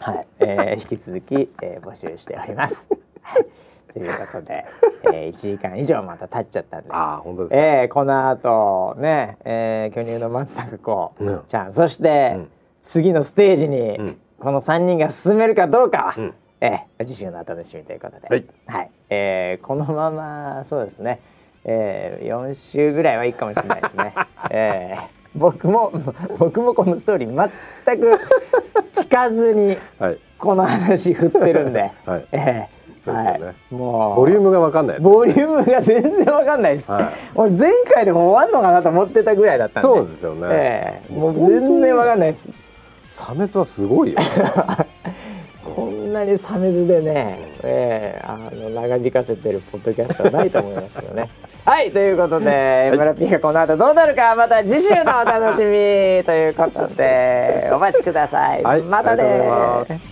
はいえー引き続き、えー募集しております。はいということで、えー、1時間以上また経っちゃったんで。あ本当ですか、えー、この後ね、えー、巨乳の松坂子うん。ちゃん、そして、うん。次のステージに、うん。この3人が進めるかどうかは、うん。えー、次週のお楽しみということで、はい。えーこのままそうですね、えー、4週ぐらいはいいかもしれないですね。えー僕も 僕もこのストーリー全く聞かずにはい。この話振ってるんで、はい。えーそうですよね。はい、もう。ボリュームがわかんないですボリュームが全然わかんないです。はい。俺前回でも終わんのかなと思ってたぐらいだったんで。そうですよね、ええ。もう全然わかんないです。サメズはすごいよ。こんなにサメズでね、ええあの長引かせてるポッドキャストはないと思いますけどね。はいということで、村ピーがこの後どうなるかまた次週のお楽しみということでお待ちください。はいまたね